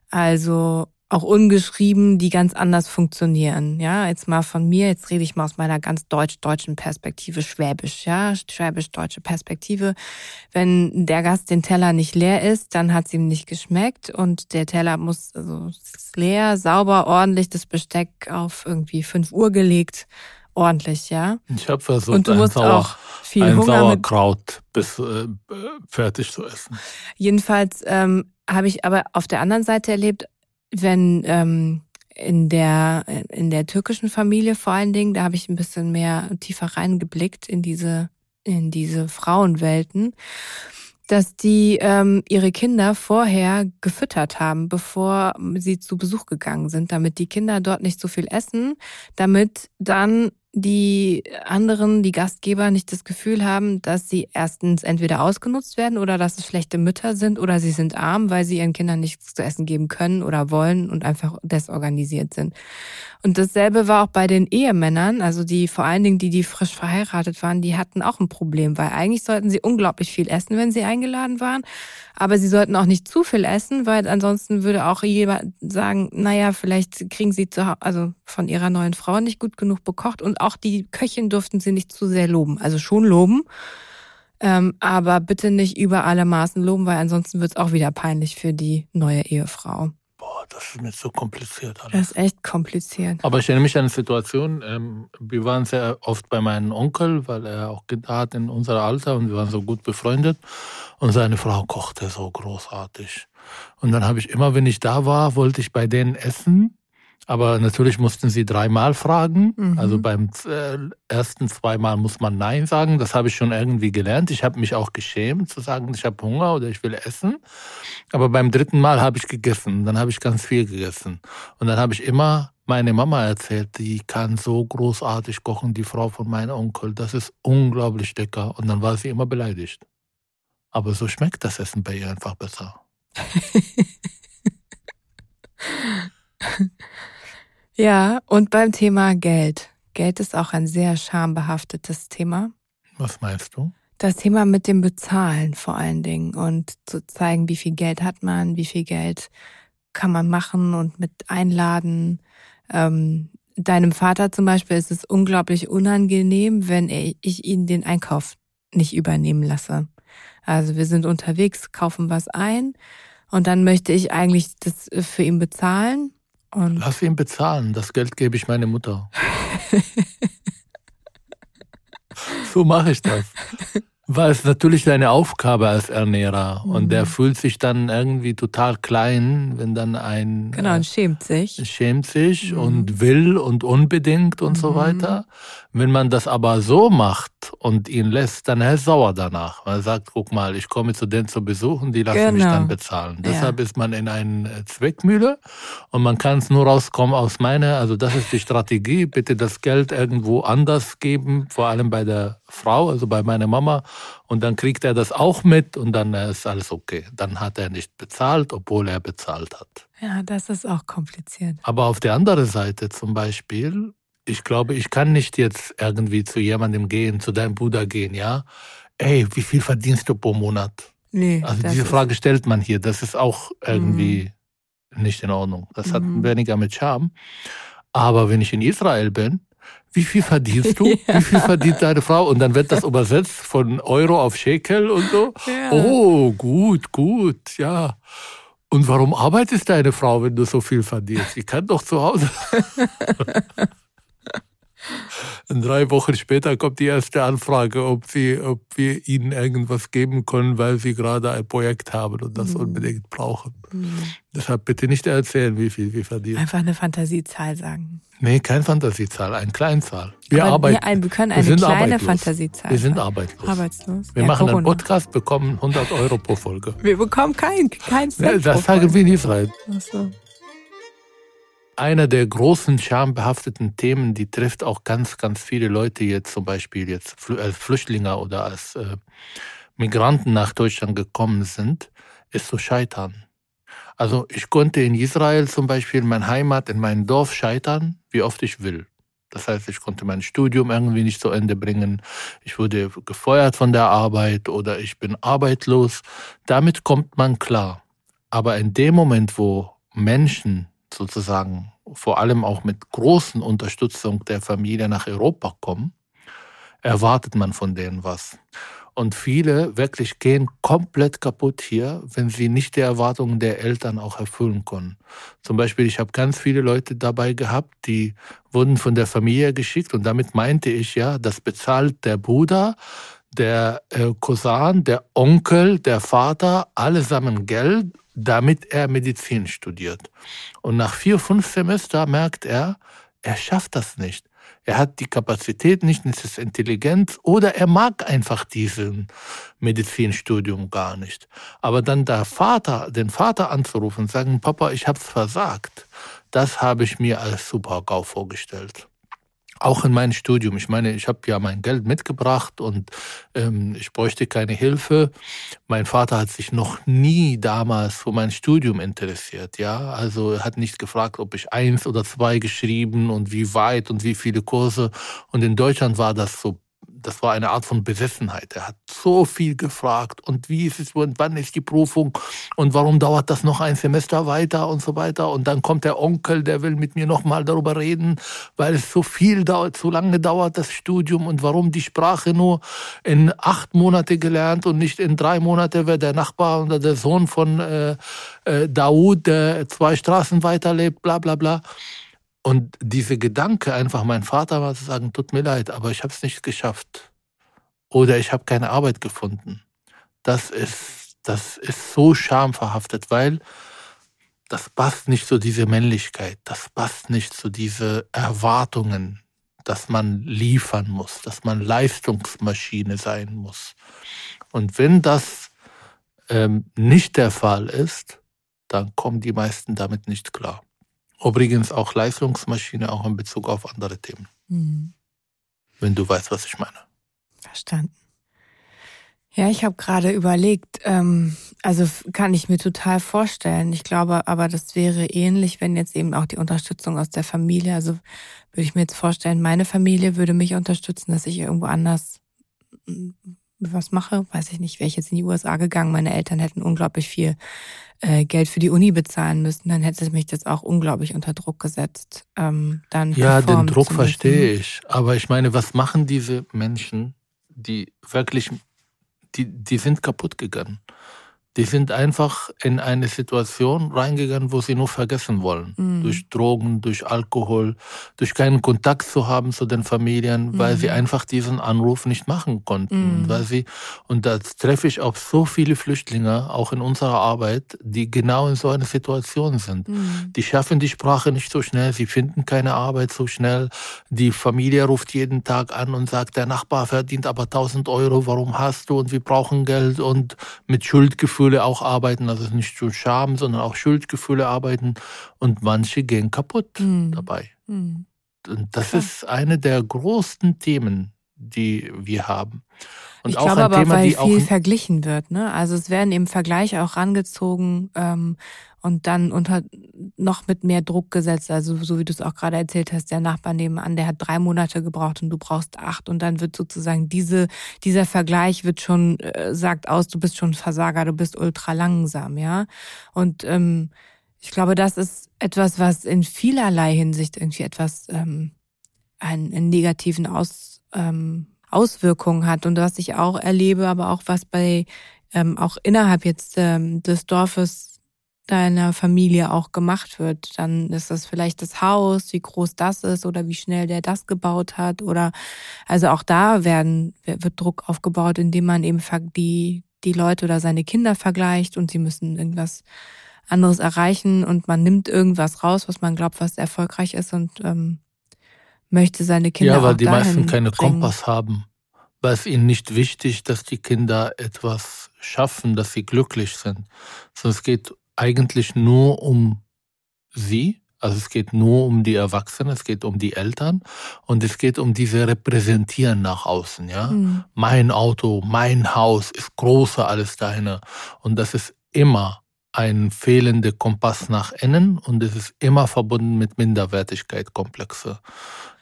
Also auch ungeschrieben, die ganz anders funktionieren. Ja, jetzt mal von mir, jetzt rede ich mal aus meiner ganz deutsch-deutschen Perspektive, schwäbisch, ja, schwäbisch-deutsche Perspektive. Wenn der Gast den Teller nicht leer ist, dann hat es ihm nicht geschmeckt und der Teller muss also leer, sauber, ordentlich, das Besteck auf irgendwie fünf Uhr gelegt, ordentlich, ja. Ich habe versucht, und du musst Sauer, auch viel ein Hunger Sauerkraut bis äh, fertig zu essen. Jedenfalls ähm, habe ich aber auf der anderen Seite erlebt, wenn ähm, in der in der türkischen Familie vor allen Dingen, da habe ich ein bisschen mehr tiefer reingeblickt in diese in diese Frauenwelten, dass die ähm, ihre Kinder vorher gefüttert haben, bevor sie zu Besuch gegangen sind, damit die Kinder dort nicht so viel essen, damit dann die anderen, die Gastgeber nicht das Gefühl haben, dass sie erstens entweder ausgenutzt werden oder dass es schlechte Mütter sind oder sie sind arm, weil sie ihren Kindern nichts zu essen geben können oder wollen und einfach desorganisiert sind. Und dasselbe war auch bei den Ehemännern, also die vor allen Dingen die, die frisch verheiratet waren, die hatten auch ein Problem, weil eigentlich sollten sie unglaublich viel essen, wenn sie eingeladen waren, aber sie sollten auch nicht zu viel essen, weil ansonsten würde auch jemand sagen, naja, vielleicht kriegen sie zu, also von ihrer neuen Frau nicht gut genug bekocht und auch die Köchin durften sie nicht zu sehr loben. Also schon loben, ähm, aber bitte nicht über alle Maßen loben, weil ansonsten wird es auch wieder peinlich für die neue Ehefrau. Boah, das ist mir so kompliziert. Alles. Das ist echt kompliziert. Aber ich erinnere mich an eine Situation, ähm, wir waren sehr oft bei meinem Onkel, weil er auch Kinder hat in unserem Alter und wir waren so gut befreundet. Und seine Frau kochte so großartig. Und dann habe ich immer, wenn ich da war, wollte ich bei denen essen. Aber natürlich mussten sie dreimal fragen. Mhm. Also beim äh, ersten zweimal muss man Nein sagen. Das habe ich schon irgendwie gelernt. Ich habe mich auch geschämt zu sagen, ich habe Hunger oder ich will essen. Aber beim dritten Mal habe ich gegessen. Dann habe ich ganz viel gegessen. Und dann habe ich immer meine Mama erzählt, die kann so großartig kochen, die Frau von meinem Onkel. Das ist unglaublich lecker. Und dann war sie immer beleidigt. Aber so schmeckt das Essen bei ihr einfach besser. Ja, und beim Thema Geld. Geld ist auch ein sehr schambehaftetes Thema. Was meinst du? Das Thema mit dem Bezahlen vor allen Dingen und zu zeigen, wie viel Geld hat man, wie viel Geld kann man machen und mit einladen. Ähm, deinem Vater zum Beispiel ist es unglaublich unangenehm, wenn ich ihn den Einkauf nicht übernehmen lasse. Also wir sind unterwegs, kaufen was ein und dann möchte ich eigentlich das für ihn bezahlen und Lass ihn bezahlen, das Geld gebe ich meine Mutter. so mache ich das. Weil es natürlich deine Aufgabe als Ernährer mhm. und der mhm. fühlt sich dann irgendwie total klein, wenn dann ein genau und schämt sich, schämt sich mhm. und will und unbedingt und mhm. so weiter. Wenn man das aber so macht und ihn lässt, dann er ist sauer danach. Man sagt, guck mal, ich komme zu denen zu besuchen, die lassen genau. mich dann bezahlen. Ja. Deshalb ist man in einer Zweckmühle und man kann es nur rauskommen aus meiner, also das ist die Strategie, bitte das Geld irgendwo anders geben, vor allem bei der Frau, also bei meiner Mama. Und dann kriegt er das auch mit und dann ist alles okay. Dann hat er nicht bezahlt, obwohl er bezahlt hat. Ja, das ist auch kompliziert. Aber auf der anderen Seite zum Beispiel, ich glaube, ich kann nicht jetzt irgendwie zu jemandem gehen, zu deinem Bruder gehen, ja? Ey, wie viel verdienst du pro Monat? Nee. Also diese Frage stellt man hier. Das ist auch irgendwie mhm. nicht in Ordnung. Das mhm. hat weniger mit Charme. Aber wenn ich in Israel bin, wie viel verdienst du? Ja. Wie viel verdient deine Frau? Und dann wird das übersetzt von Euro auf Shekel und so. Ja. Oh, gut, gut, ja. Und warum arbeitet deine Frau, wenn du so viel verdienst? Die kann doch zu Hause. Und drei Wochen später kommt die erste Anfrage, ob, sie, ob wir ihnen irgendwas geben können, weil sie gerade ein Projekt haben und das mhm. unbedingt brauchen. Mhm. Deshalb bitte nicht erzählen, wie viel wir verdienen. Einfach eine Fantasiezahl sagen. Nee, keine Fantasiezahl, eine Kleinzahl. Wir Aber arbeiten. Wir, ein, wir können eine wir kleine arbeitslos. Fantasiezahl. Wir sind arbeitslos. arbeitslos. Wir ja, machen Corona. einen Podcast, bekommen 100 Euro pro Folge. Wir bekommen kein, kein Cent. Ja, das sagen wir in Israel. Ach so einer der großen schambehafteten Themen, die trifft auch ganz, ganz viele Leute jetzt zum Beispiel jetzt als Flüchtlinge oder als äh, Migranten nach Deutschland gekommen sind, ist so Scheitern. Also ich konnte in Israel zum Beispiel in meiner Heimat, in meinem Dorf scheitern, wie oft ich will. Das heißt, ich konnte mein Studium irgendwie nicht zu Ende bringen. Ich wurde gefeuert von der Arbeit oder ich bin arbeitslos. Damit kommt man klar. Aber in dem Moment, wo Menschen sozusagen vor allem auch mit großen Unterstützung der Familie nach Europa kommen, erwartet man von denen was. Und viele wirklich gehen komplett kaputt hier, wenn sie nicht die Erwartungen der Eltern auch erfüllen können. Zum Beispiel, ich habe ganz viele Leute dabei gehabt, die wurden von der Familie geschickt und damit meinte ich ja, das bezahlt der Bruder, der äh, Cousin, der Onkel, der Vater, allesamt Geld, damit er Medizin studiert. Und nach vier, fünf Semester merkt er, er schafft das nicht er hat die Kapazität nicht, es ist Intelligenz oder er mag einfach diesen Medizinstudium gar nicht. Aber dann der Vater, den Vater anzurufen und sagen, Papa, ich hab's versagt, das habe ich mir als Super-GAU vorgestellt auch in meinem Studium. Ich meine, ich habe ja mein Geld mitgebracht und ähm, ich bräuchte keine Hilfe. Mein Vater hat sich noch nie damals für mein Studium interessiert. Ja, also er hat nicht gefragt, ob ich eins oder zwei geschrieben und wie weit und wie viele Kurse. Und in Deutschland war das so das war eine Art von Besessenheit. Er hat so viel gefragt und wie ist es und wann ist die Prüfung und warum dauert das noch ein Semester weiter und so weiter. Und dann kommt der Onkel, der will mit mir nochmal darüber reden, weil es so viel dauert, so lange dauert das Studium und warum die Sprache nur in acht Monate gelernt und nicht in drei Monate, weil der Nachbar oder der Sohn von äh, äh, Daoud, der zwei Straßen weiterlebt, bla bla bla. Und diese Gedanke, einfach mein Vater war zu sagen, tut mir leid, aber ich habe es nicht geschafft. Oder ich habe keine Arbeit gefunden. Das ist, das ist so schamverhaftet, weil das passt nicht zu dieser Männlichkeit, das passt nicht zu diesen Erwartungen, dass man liefern muss, dass man Leistungsmaschine sein muss. Und wenn das ähm, nicht der Fall ist, dann kommen die meisten damit nicht klar. Übrigens auch Leistungsmaschine, auch in Bezug auf andere Themen. Mhm. Wenn du weißt, was ich meine. Verstanden. Ja, ich habe gerade überlegt, ähm, also kann ich mir total vorstellen. Ich glaube aber, das wäre ähnlich, wenn jetzt eben auch die Unterstützung aus der Familie, also würde ich mir jetzt vorstellen, meine Familie würde mich unterstützen, dass ich irgendwo anders was mache, weiß ich nicht, wäre ich jetzt in die USA gegangen, meine Eltern hätten unglaublich viel äh, Geld für die Uni bezahlen müssen, dann hätte mich das auch unglaublich unter Druck gesetzt. Ähm, dann ja, den Druck verstehe ich. Aber ich meine, was machen diese Menschen, die wirklich, die, die sind kaputt gegangen. Die sind einfach in eine Situation reingegangen, wo sie nur vergessen wollen. Mhm. Durch Drogen, durch Alkohol, durch keinen Kontakt zu haben zu den Familien, weil mhm. sie einfach diesen Anruf nicht machen konnten. Mhm. Weil sie, und da treffe ich auch so viele Flüchtlinge, auch in unserer Arbeit, die genau in so einer Situation sind. Mhm. Die schaffen die Sprache nicht so schnell, sie finden keine Arbeit so schnell. Die Familie ruft jeden Tag an und sagt, der Nachbar verdient aber 1000 Euro, warum hast du? Und wir brauchen Geld und mit Schuldgefühl Schuldgefühle auch arbeiten, also nicht nur Scham, sondern auch Schuldgefühle arbeiten und manche gehen kaputt mhm. dabei. Mhm. Und das ja. ist eine der größten Themen, die wir haben. Und ich auch glaube ein aber, Thema, weil viel verglichen wird. Ne? Also es werden eben Vergleiche auch rangezogen ähm, und dann unter noch mit mehr Druck gesetzt. Also so wie du es auch gerade erzählt hast, der Nachbar nebenan, der hat drei Monate gebraucht und du brauchst acht. Und dann wird sozusagen diese, dieser Vergleich wird schon, äh, sagt aus, du bist schon Versager, du bist ultra langsam, ja. Und ähm, ich glaube, das ist etwas, was in vielerlei Hinsicht irgendwie etwas ähm, einen, einen negativen Aus, ähm, Auswirkungen hat und was ich auch erlebe, aber auch was bei ähm, auch innerhalb jetzt ähm, des Dorfes deiner Familie auch gemacht wird. Dann ist das vielleicht das Haus, wie groß das ist oder wie schnell der das gebaut hat oder also auch da werden wird Druck aufgebaut, indem man eben die die Leute oder seine Kinder vergleicht und sie müssen irgendwas anderes erreichen und man nimmt irgendwas raus, was man glaubt, was erfolgreich ist und ähm, möchte seine Kinder Ja, weil die meisten keine bringen. Kompass haben. Weil es ihnen nicht wichtig, dass die Kinder etwas schaffen, dass sie glücklich sind. Sondern es geht eigentlich nur um sie. Also es geht nur um die Erwachsenen, es geht um die Eltern und es geht um diese Repräsentieren nach außen, ja. Mhm. Mein Auto, mein Haus ist größer als deine. Und das ist immer ein fehlender Kompass nach innen und es ist immer verbunden mit Minderwertigkeit, Komplexe.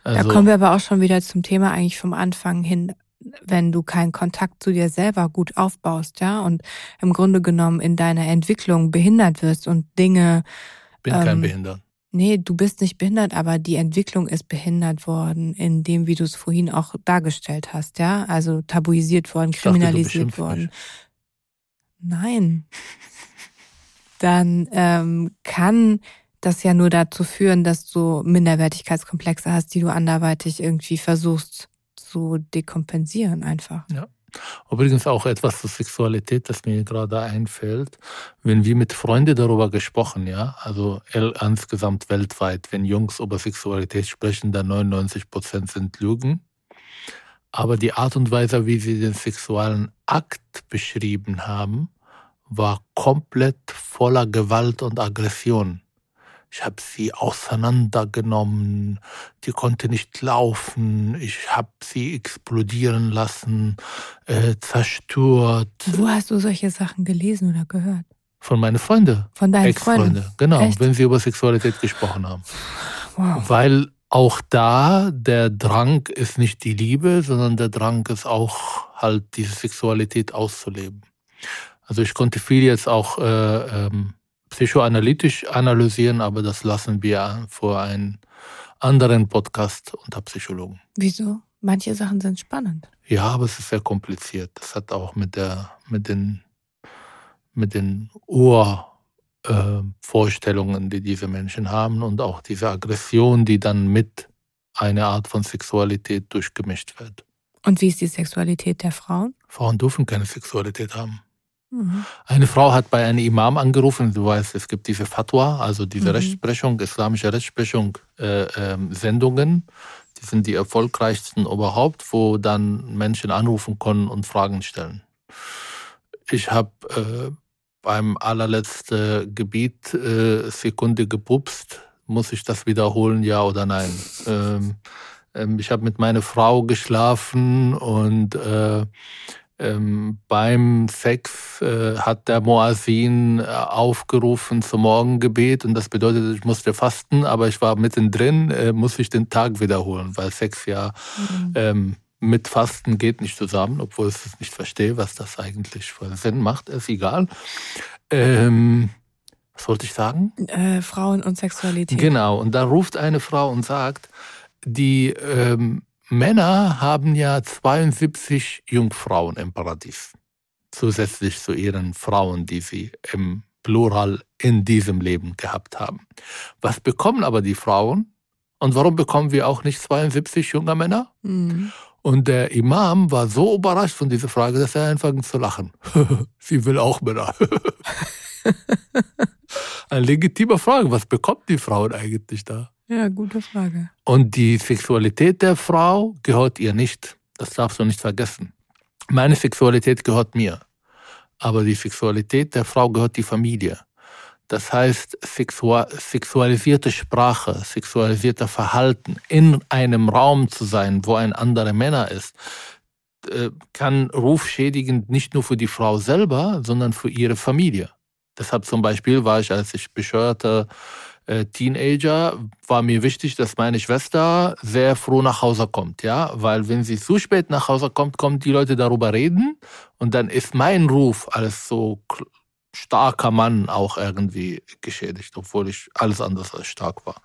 Also, da kommen wir aber auch schon wieder zum Thema eigentlich vom Anfang hin, wenn du keinen Kontakt zu dir selber gut aufbaust, ja, und im Grunde genommen in deiner Entwicklung behindert wirst und Dinge. Bin ähm, kein Behindert. Nee, du bist nicht behindert, aber die Entwicklung ist behindert worden, in dem, wie du es vorhin auch dargestellt hast, ja? Also tabuisiert worden, ich kriminalisiert dachte, worden. Mich. Nein. Dann ähm, kann das ja nur dazu führen, dass du Minderwertigkeitskomplexe hast, die du anderweitig irgendwie versuchst zu dekompensieren einfach. Ja. Übrigens auch etwas zur Sexualität, das mir gerade einfällt. Wenn wir mit Freunden darüber gesprochen, ja, also insgesamt weltweit, wenn Jungs über Sexualität sprechen, dann 99 Prozent sind Lügen. Aber die Art und Weise, wie sie den sexuellen Akt beschrieben haben, war komplett voller Gewalt und Aggression. Ich habe sie auseinandergenommen, die konnte nicht laufen, ich habe sie explodieren lassen, äh, zerstört. Wo hast du solche Sachen gelesen oder gehört? Von meinen Freunden. Von deinen Freunden? Genau, Echt? wenn sie über Sexualität gesprochen haben. Wow. Weil auch da der Drang ist nicht die Liebe, sondern der Drang ist auch halt diese Sexualität auszuleben. Also ich konnte viel jetzt auch äh, ähm, psychoanalytisch analysieren, aber das lassen wir vor einem anderen Podcast unter Psychologen. Wieso? Manche Sachen sind spannend. Ja, aber es ist sehr kompliziert. Das hat auch mit der, mit den, mit den Urvorstellungen, äh, die diese Menschen haben und auch diese Aggression, die dann mit einer Art von Sexualität durchgemischt wird. Und wie ist die Sexualität der Frauen? Frauen dürfen keine Sexualität haben. Mhm. Eine Frau hat bei einem Imam angerufen, du weißt, es gibt diese Fatwa, also diese mhm. Rechtsprechung, islamische Rechtsprechung, äh, äh, Sendungen, die sind die erfolgreichsten überhaupt, wo dann Menschen anrufen können und Fragen stellen. Ich habe äh, beim allerletzten Gebiet äh, Sekunde gepupst. Muss ich das wiederholen, ja oder nein? Ähm, ähm, ich habe mit meiner Frau geschlafen und äh, ähm, beim Sex äh, hat der Moasin äh, aufgerufen zum Morgengebet und das bedeutet, ich musste fasten, aber ich war mittendrin, äh, muss ich den Tag wiederholen, weil Sex ja mhm. ähm, mit Fasten geht nicht zusammen, obwohl ich es nicht verstehe, was das eigentlich für Sinn macht, ist egal. Ähm, was wollte ich sagen? Äh, Frauen und Sexualität. Genau, und da ruft eine Frau und sagt, die ähm, Männer haben ja 72 Jungfrauen im Paradies, zusätzlich zu ihren Frauen, die sie im Plural in diesem Leben gehabt haben. Was bekommen aber die Frauen? Und warum bekommen wir auch nicht 72 junge Männer? Mhm. Und der Imam war so überrascht von dieser Frage, dass er anfing zu lachen. sie will auch Männer. Eine legitime Frage. Was bekommt die Frauen eigentlich da? Ja, gute Frage. Und die Sexualität der Frau gehört ihr nicht. Das darfst du nicht vergessen. Meine Sexualität gehört mir. Aber die Sexualität der Frau gehört die Familie. Das heißt, sexualisierte Sprache, sexualisierte Verhalten in einem Raum zu sein, wo ein anderer Männer ist, äh, kann rufschädigend nicht nur für die Frau selber, sondern für ihre Familie. Deshalb zum Beispiel war ich, als ich bescheuerte äh, Teenager war mir wichtig, dass meine Schwester sehr froh nach Hause kommt, ja, weil wenn sie zu spät nach Hause kommt, kommen die Leute darüber reden und dann ist mein Ruf als so starker Mann auch irgendwie geschädigt, obwohl ich alles anders als stark war.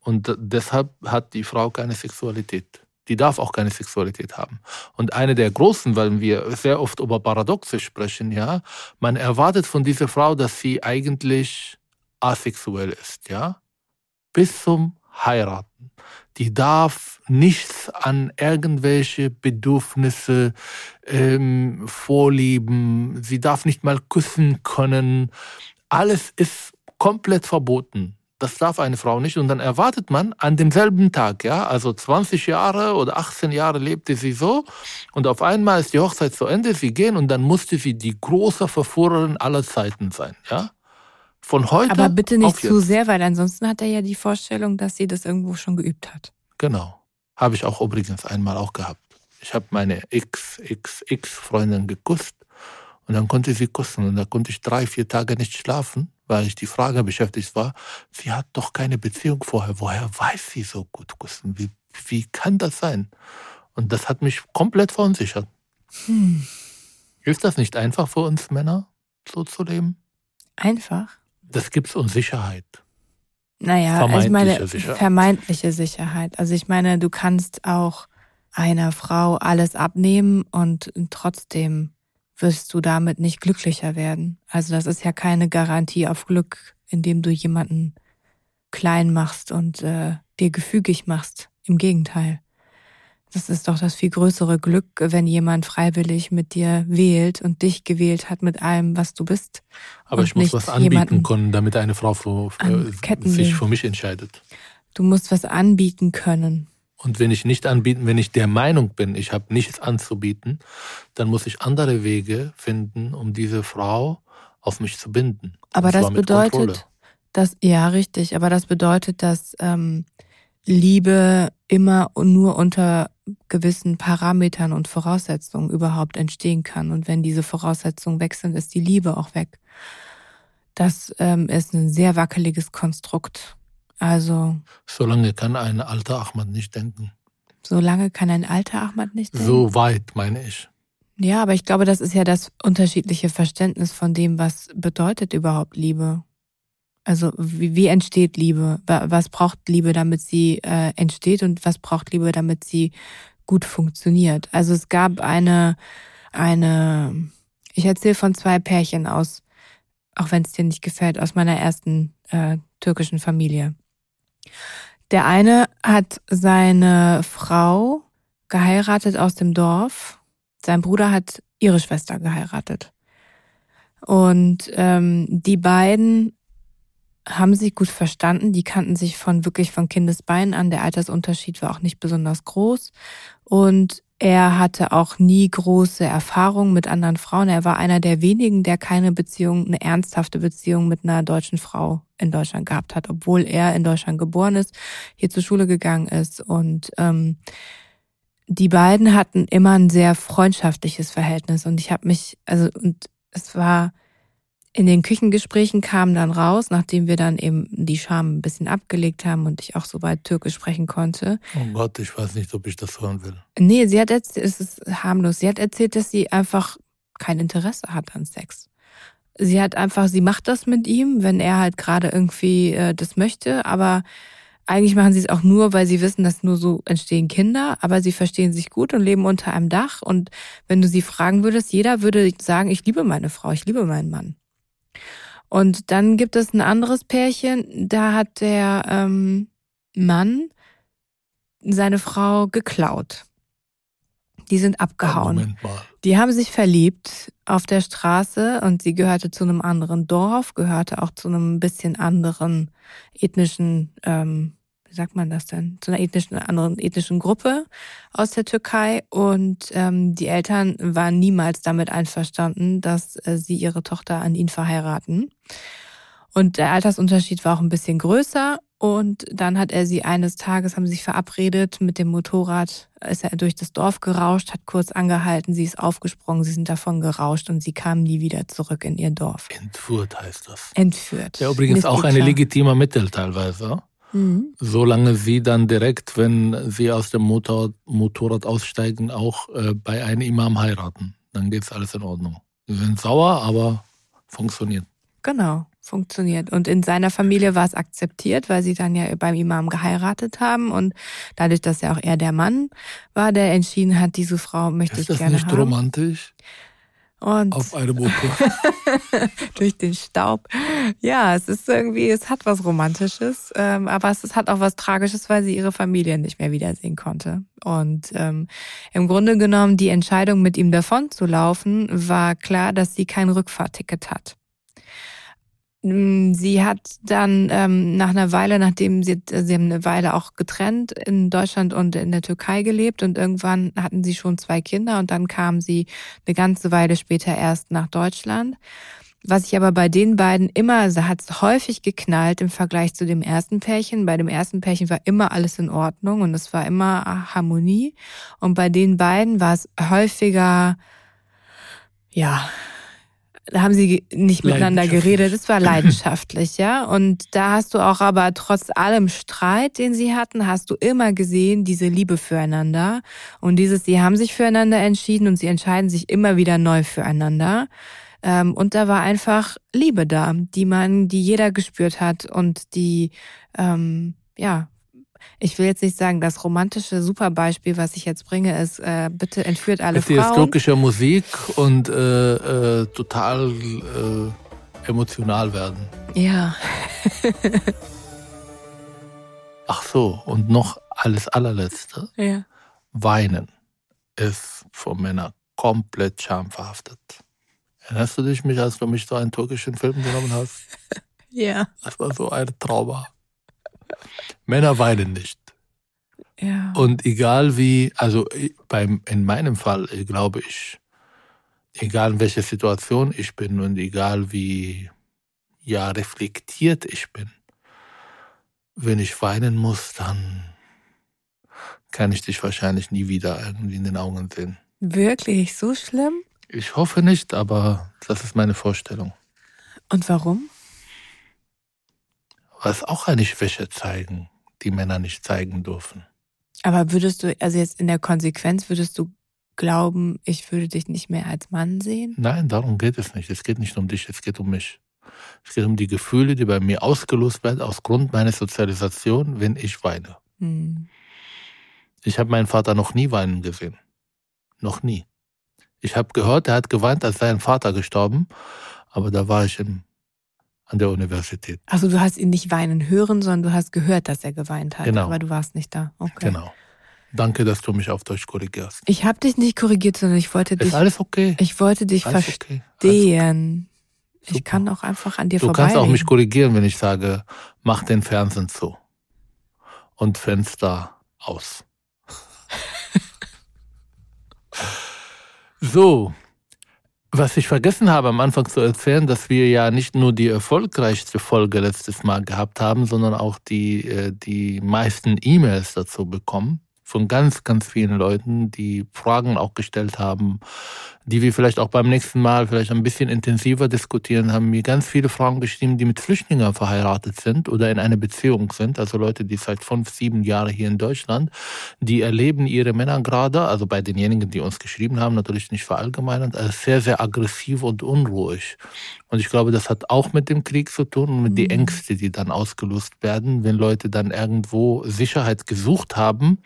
Und deshalb hat die Frau keine Sexualität. Die darf auch keine Sexualität haben. Und eine der großen, weil wir sehr oft über Paradoxe sprechen, ja, man erwartet von dieser Frau, dass sie eigentlich asexuell ist, ja, bis zum Heiraten. Die darf nichts an irgendwelche Bedürfnisse, ähm, Vorlieben, sie darf nicht mal küssen können. Alles ist komplett verboten. Das darf eine Frau nicht. Und dann erwartet man an demselben Tag, ja, also 20 Jahre oder 18 Jahre lebte sie so. Und auf einmal ist die Hochzeit zu Ende, sie gehen und dann musste sie die große Verführerin aller Zeiten sein, ja. Von heute. Aber bitte nicht zu sehr, weil ansonsten hat er ja die Vorstellung, dass sie das irgendwo schon geübt hat. Genau. Habe ich auch übrigens einmal auch gehabt. Ich habe meine XXX-Freundin geküsst und dann konnte sie küssen und da konnte ich drei, vier Tage nicht schlafen, weil ich die Frage beschäftigt war, sie hat doch keine Beziehung vorher. Woher weiß sie so gut küssen? Wie, wie kann das sein? Und das hat mich komplett verunsichert. Hm. Ist das nicht einfach für uns Männer, so zu leben? Einfach? Das gibt uns Sicherheit. Naja, also ich meine, Sicherheit. vermeintliche Sicherheit. Also ich meine, du kannst auch einer Frau alles abnehmen und trotzdem wirst du damit nicht glücklicher werden. Also das ist ja keine Garantie auf Glück, indem du jemanden klein machst und äh, dir gefügig machst. Im Gegenteil. Das ist doch das viel größere Glück, wenn jemand freiwillig mit dir wählt und dich gewählt hat mit allem, was du bist. Aber ich muss was anbieten können, damit eine Frau für, äh, sich für mich entscheidet. Du musst was anbieten können. Und wenn ich nicht anbieten, wenn ich der Meinung bin, ich habe nichts anzubieten, dann muss ich andere Wege finden, um diese Frau auf mich zu binden. Aber das bedeutet, dass ja richtig, aber das bedeutet, dass ähm, Liebe immer nur unter gewissen Parametern und Voraussetzungen überhaupt entstehen kann. Und wenn diese Voraussetzungen weg sind, ist die Liebe auch weg. Das ähm, ist ein sehr wackeliges Konstrukt. Also. Solange kann ein alter Ahmad nicht denken. Solange kann ein alter Ahmad nicht denken. So weit, meine ich. Ja, aber ich glaube, das ist ja das unterschiedliche Verständnis von dem, was bedeutet überhaupt Liebe. Also wie, wie entsteht Liebe? Was braucht Liebe, damit sie äh, entsteht und was braucht Liebe, damit sie gut funktioniert? Also es gab eine, eine, ich erzähle von zwei Pärchen aus, auch wenn es dir nicht gefällt, aus meiner ersten äh, türkischen Familie. Der eine hat seine Frau geheiratet aus dem Dorf. Sein Bruder hat ihre Schwester geheiratet. Und ähm, die beiden haben sich gut verstanden. Die kannten sich von wirklich von Kindesbeinen an. Der Altersunterschied war auch nicht besonders groß. Und er hatte auch nie große Erfahrungen mit anderen Frauen. Er war einer der wenigen, der keine Beziehung, eine ernsthafte Beziehung mit einer deutschen Frau in Deutschland gehabt hat, obwohl er in Deutschland geboren ist, hier zur Schule gegangen ist. Und ähm, die beiden hatten immer ein sehr freundschaftliches Verhältnis. Und ich habe mich, also, und es war in den Küchengesprächen kam dann raus, nachdem wir dann eben die Scham ein bisschen abgelegt haben und ich auch soweit Türkisch sprechen konnte. Oh Gott, ich weiß nicht, ob ich das hören will. Nee, sie hat erzählt, es ist harmlos. Sie hat erzählt, dass sie einfach kein Interesse hat an Sex. Sie hat einfach, sie macht das mit ihm, wenn er halt gerade irgendwie äh, das möchte, aber eigentlich machen sie es auch nur, weil sie wissen, dass nur so entstehen Kinder, aber sie verstehen sich gut und leben unter einem Dach. Und wenn du sie fragen würdest, jeder würde sagen, ich liebe meine Frau, ich liebe meinen Mann. Und dann gibt es ein anderes Pärchen, da hat der ähm, Mann seine Frau geklaut. Die sind abgehauen. Die haben sich verliebt auf der Straße und sie gehörte zu einem anderen Dorf, gehörte auch zu einem bisschen anderen ethnischen ähm, wie sagt man das denn, zu einer ethnischen, anderen ethnischen Gruppe aus der Türkei. Und ähm, die Eltern waren niemals damit einverstanden, dass äh, sie ihre Tochter an ihn verheiraten. Und der Altersunterschied war auch ein bisschen größer. Und dann hat er sie eines Tages, haben sie sich verabredet, mit dem Motorrad ist er durch das Dorf gerauscht, hat kurz angehalten, sie ist aufgesprungen, sie sind davon gerauscht und sie kamen nie wieder zurück in ihr Dorf. Entführt heißt das. Entführt. Ja, übrigens auch ein legitimer Mittel teilweise. Mhm. Solange sie dann direkt, wenn sie aus dem Motor, Motorrad aussteigen, auch äh, bei einem Imam heiraten. Dann geht's alles in Ordnung. Sie sind sauer, aber funktioniert. Genau, funktioniert. Und in seiner Familie war es akzeptiert, weil sie dann ja beim Imam geheiratet haben. Und dadurch, dass er auch er der Mann war, der entschieden hat, diese Frau möchte ich gerne haben. Ist das nicht romantisch? Und auf Motor. durch den Staub. Ja, es ist irgendwie, es hat was Romantisches, ähm, aber es hat auch was Tragisches, weil sie ihre Familie nicht mehr wiedersehen konnte. Und ähm, im Grunde genommen die Entscheidung, mit ihm davon zu laufen, war klar, dass sie kein Rückfahrticket hat. Mm, sie hat dann ähm, nach einer Weile, nachdem sie, sie haben eine Weile auch getrennt in Deutschland und in der Türkei gelebt und irgendwann hatten sie schon zwei Kinder und dann kam sie eine ganze Weile später erst nach Deutschland. Was ich aber bei den beiden immer, also hat es häufig geknallt im Vergleich zu dem ersten Pärchen. Bei dem ersten Pärchen war immer alles in Ordnung und es war immer Harmonie. Und bei den beiden war es häufiger, ja, haben sie nicht miteinander geredet, es war leidenschaftlich, ja. Und da hast du auch aber trotz allem Streit, den sie hatten, hast du immer gesehen, diese Liebe füreinander. Und dieses, sie haben sich füreinander entschieden und sie entscheiden sich immer wieder neu füreinander. Ähm, und da war einfach Liebe da, die man, die jeder gespürt hat und die, ähm, ja, ich will jetzt nicht sagen, das romantische Superbeispiel, was ich jetzt bringe, ist, äh, bitte entführt alle Frauen. Ist türkische Musik und äh, äh, total äh, emotional werden. Ja. Ach so, und noch alles allerletzte. Ja. Weinen ist von Männern komplett schamverhaftet. Erinnerst du dich mich, als du mich so einen türkischen Film genommen hast? ja. Das war so ein Trauma. Männer weinen nicht. Ja. Und egal wie, also beim, in meinem Fall, glaube ich, egal in welcher Situation ich bin und egal wie ja reflektiert ich bin, wenn ich weinen muss, dann kann ich dich wahrscheinlich nie wieder irgendwie in den Augen sehen. Wirklich so schlimm? Ich hoffe nicht, aber das ist meine Vorstellung. Und warum? Was auch eine Schwäche zeigen, die Männer nicht zeigen dürfen. Aber würdest du, also jetzt in der Konsequenz, würdest du glauben, ich würde dich nicht mehr als Mann sehen? Nein, darum geht es nicht. Es geht nicht um dich, es geht um mich. Es geht um die Gefühle, die bei mir ausgelöst werden aus Grund meiner Sozialisation, wenn ich weine. Hm. Ich habe meinen Vater noch nie weinen gesehen. Noch nie. Ich habe gehört, er hat geweint, als sein Vater gestorben, aber da war ich im, an der Universität. Also du hast ihn nicht weinen hören, sondern du hast gehört, dass er geweint hat, genau. aber du warst nicht da. Okay. Genau. Danke, dass du mich auf Deutsch korrigierst. Ich habe dich nicht korrigiert, sondern ich wollte dich. Ist alles okay? Ich wollte dich alles verstehen. Okay. Okay. Ich kann auch einfach an dir vorbei. Du kannst auch mich korrigieren, wenn ich sage, mach den Fernsehen zu und Fenster aus. So, was ich vergessen habe am Anfang zu erzählen, dass wir ja nicht nur die erfolgreichste Folge letztes Mal gehabt haben, sondern auch die, äh, die meisten E-Mails dazu bekommen von ganz, ganz vielen Leuten, die Fragen auch gestellt haben, die wir vielleicht auch beim nächsten Mal vielleicht ein bisschen intensiver diskutieren, haben mir ganz viele Frauen geschrieben, die mit Flüchtlingen verheiratet sind oder in einer Beziehung sind, also Leute, die seit fünf, sieben Jahren hier in Deutschland, die erleben ihre Männer gerade, also bei denjenigen, die uns geschrieben haben, natürlich nicht verallgemeinert, als sehr, sehr aggressiv und unruhig. Und ich glaube, das hat auch mit dem Krieg zu tun und mit mhm. den Ängsten, die dann ausgelöst werden, wenn Leute dann irgendwo Sicherheit gesucht haben,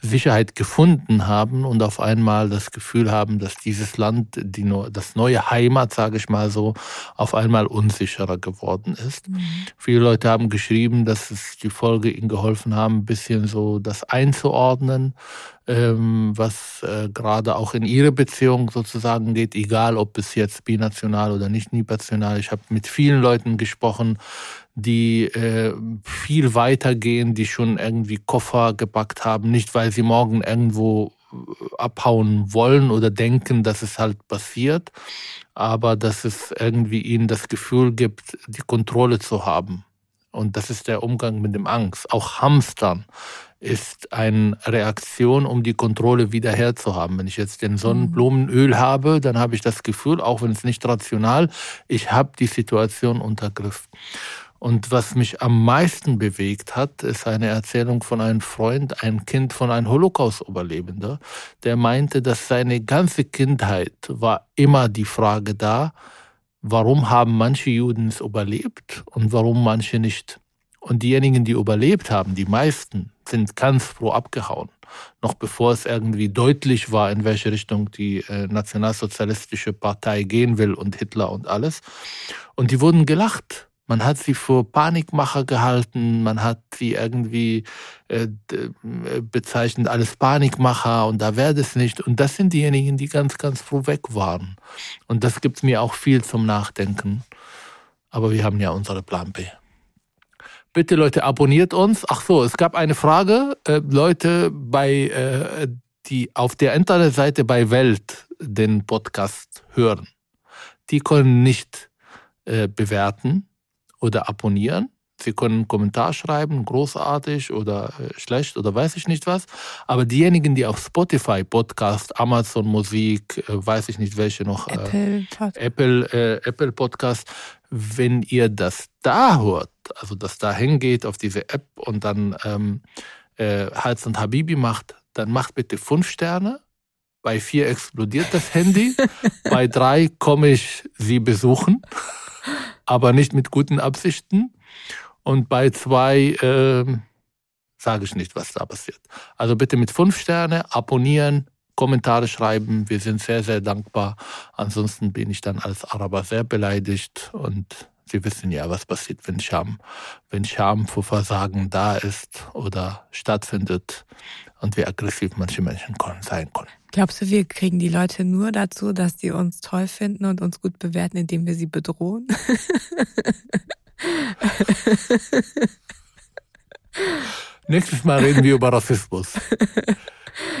Sicherheit gefunden haben und auf einmal das Gefühl haben, dass dieses Land, die, das neue Heimat, sage ich mal so, auf einmal unsicherer geworden ist. Mhm. Viele Leute haben geschrieben, dass es die Folge ihnen geholfen haben, ein bisschen so das einzuordnen, ähm, was äh, gerade auch in ihre Beziehung sozusagen geht, egal ob es jetzt binational oder nicht binational. Ich habe mit vielen Leuten gesprochen, die äh, viel weiter gehen, die schon irgendwie Koffer gepackt haben, nicht weil sie morgen irgendwo abhauen wollen oder denken, dass es halt passiert, aber dass es irgendwie ihnen das Gefühl gibt, die Kontrolle zu haben. Und das ist der Umgang mit dem Angst. Auch Hamstern ist eine Reaktion, um die Kontrolle wiederherzuhaben. Wenn ich jetzt den Sonnenblumenöl habe, dann habe ich das Gefühl, auch wenn es nicht rational, ich habe die Situation unter Griff. Und was mich am meisten bewegt hat, ist eine Erzählung von einem Freund, ein Kind von einem Holocaust-Überlebender, der meinte, dass seine ganze Kindheit war immer die Frage da, warum haben manche Juden es überlebt und warum manche nicht. Und diejenigen, die überlebt haben, die meisten, sind ganz froh abgehauen. Noch bevor es irgendwie deutlich war, in welche Richtung die äh, nationalsozialistische Partei gehen will und Hitler und alles. Und die wurden gelacht. Man hat sie für Panikmacher gehalten, man hat sie irgendwie äh, äh bezeichnet als Panikmacher und da werde es nicht. Und das sind diejenigen, die ganz, ganz froh weg waren. Und das gibt mir auch viel zum Nachdenken. Aber wir haben ja unsere Plan B. Bitte Leute, abonniert uns. Ach so, es gab eine Frage. Äh, Leute, bei äh, die auf der Internetseite bei Welt den Podcast hören, die können nicht äh, bewerten oder abonnieren. Sie können einen Kommentar schreiben, großartig oder äh, schlecht oder weiß ich nicht was. Aber diejenigen, die auf Spotify, Podcast, Amazon Musik, äh, weiß ich nicht welche noch, äh, Apple, Pod Apple, äh, Apple Podcast, wenn ihr das da hört, also das da hingeht auf diese App und dann ähm, äh, Hals und Habibi macht, dann macht bitte fünf Sterne. Bei vier explodiert das Handy. Bei drei komme ich sie besuchen, aber nicht mit guten Absichten. Und bei zwei äh, sage ich nicht, was da passiert. Also bitte mit fünf Sterne abonnieren, Kommentare schreiben. Wir sind sehr, sehr dankbar. Ansonsten bin ich dann als Araber sehr beleidigt und Sie wissen ja, was passiert, wenn Scham, wenn Scham vor Versagen da ist oder stattfindet und wie aggressiv manche Menschen sein können. Glaubst du, wir kriegen die Leute nur dazu, dass sie uns toll finden und uns gut bewerten, indem wir sie bedrohen? Nächstes Mal reden wir über Rassismus.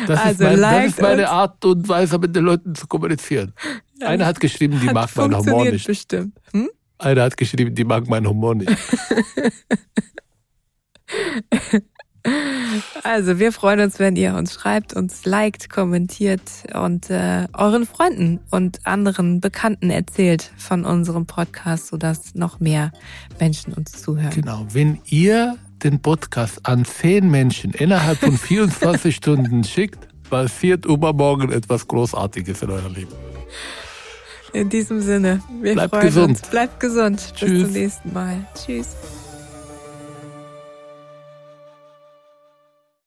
Das, also ist, mein, das ist meine Art und Weise, mit den Leuten zu kommunizieren. Ja, Einer hat geschrieben, die mag meinen Humor nicht. bestimmt. Hm? Einer hat geschrieben, die mag meinen Humor nicht. Also wir freuen uns, wenn ihr uns schreibt, uns liked, kommentiert und äh, euren Freunden und anderen Bekannten erzählt von unserem Podcast, sodass noch mehr Menschen uns zuhören. Genau, wenn ihr den Podcast an zehn Menschen innerhalb von 24 Stunden schickt, passiert übermorgen etwas Großartiges in eurem Leben. In diesem Sinne, wir Bleibt freuen gesund. uns. Bleibt gesund. Tschüss. Bis zum nächsten Mal. Tschüss.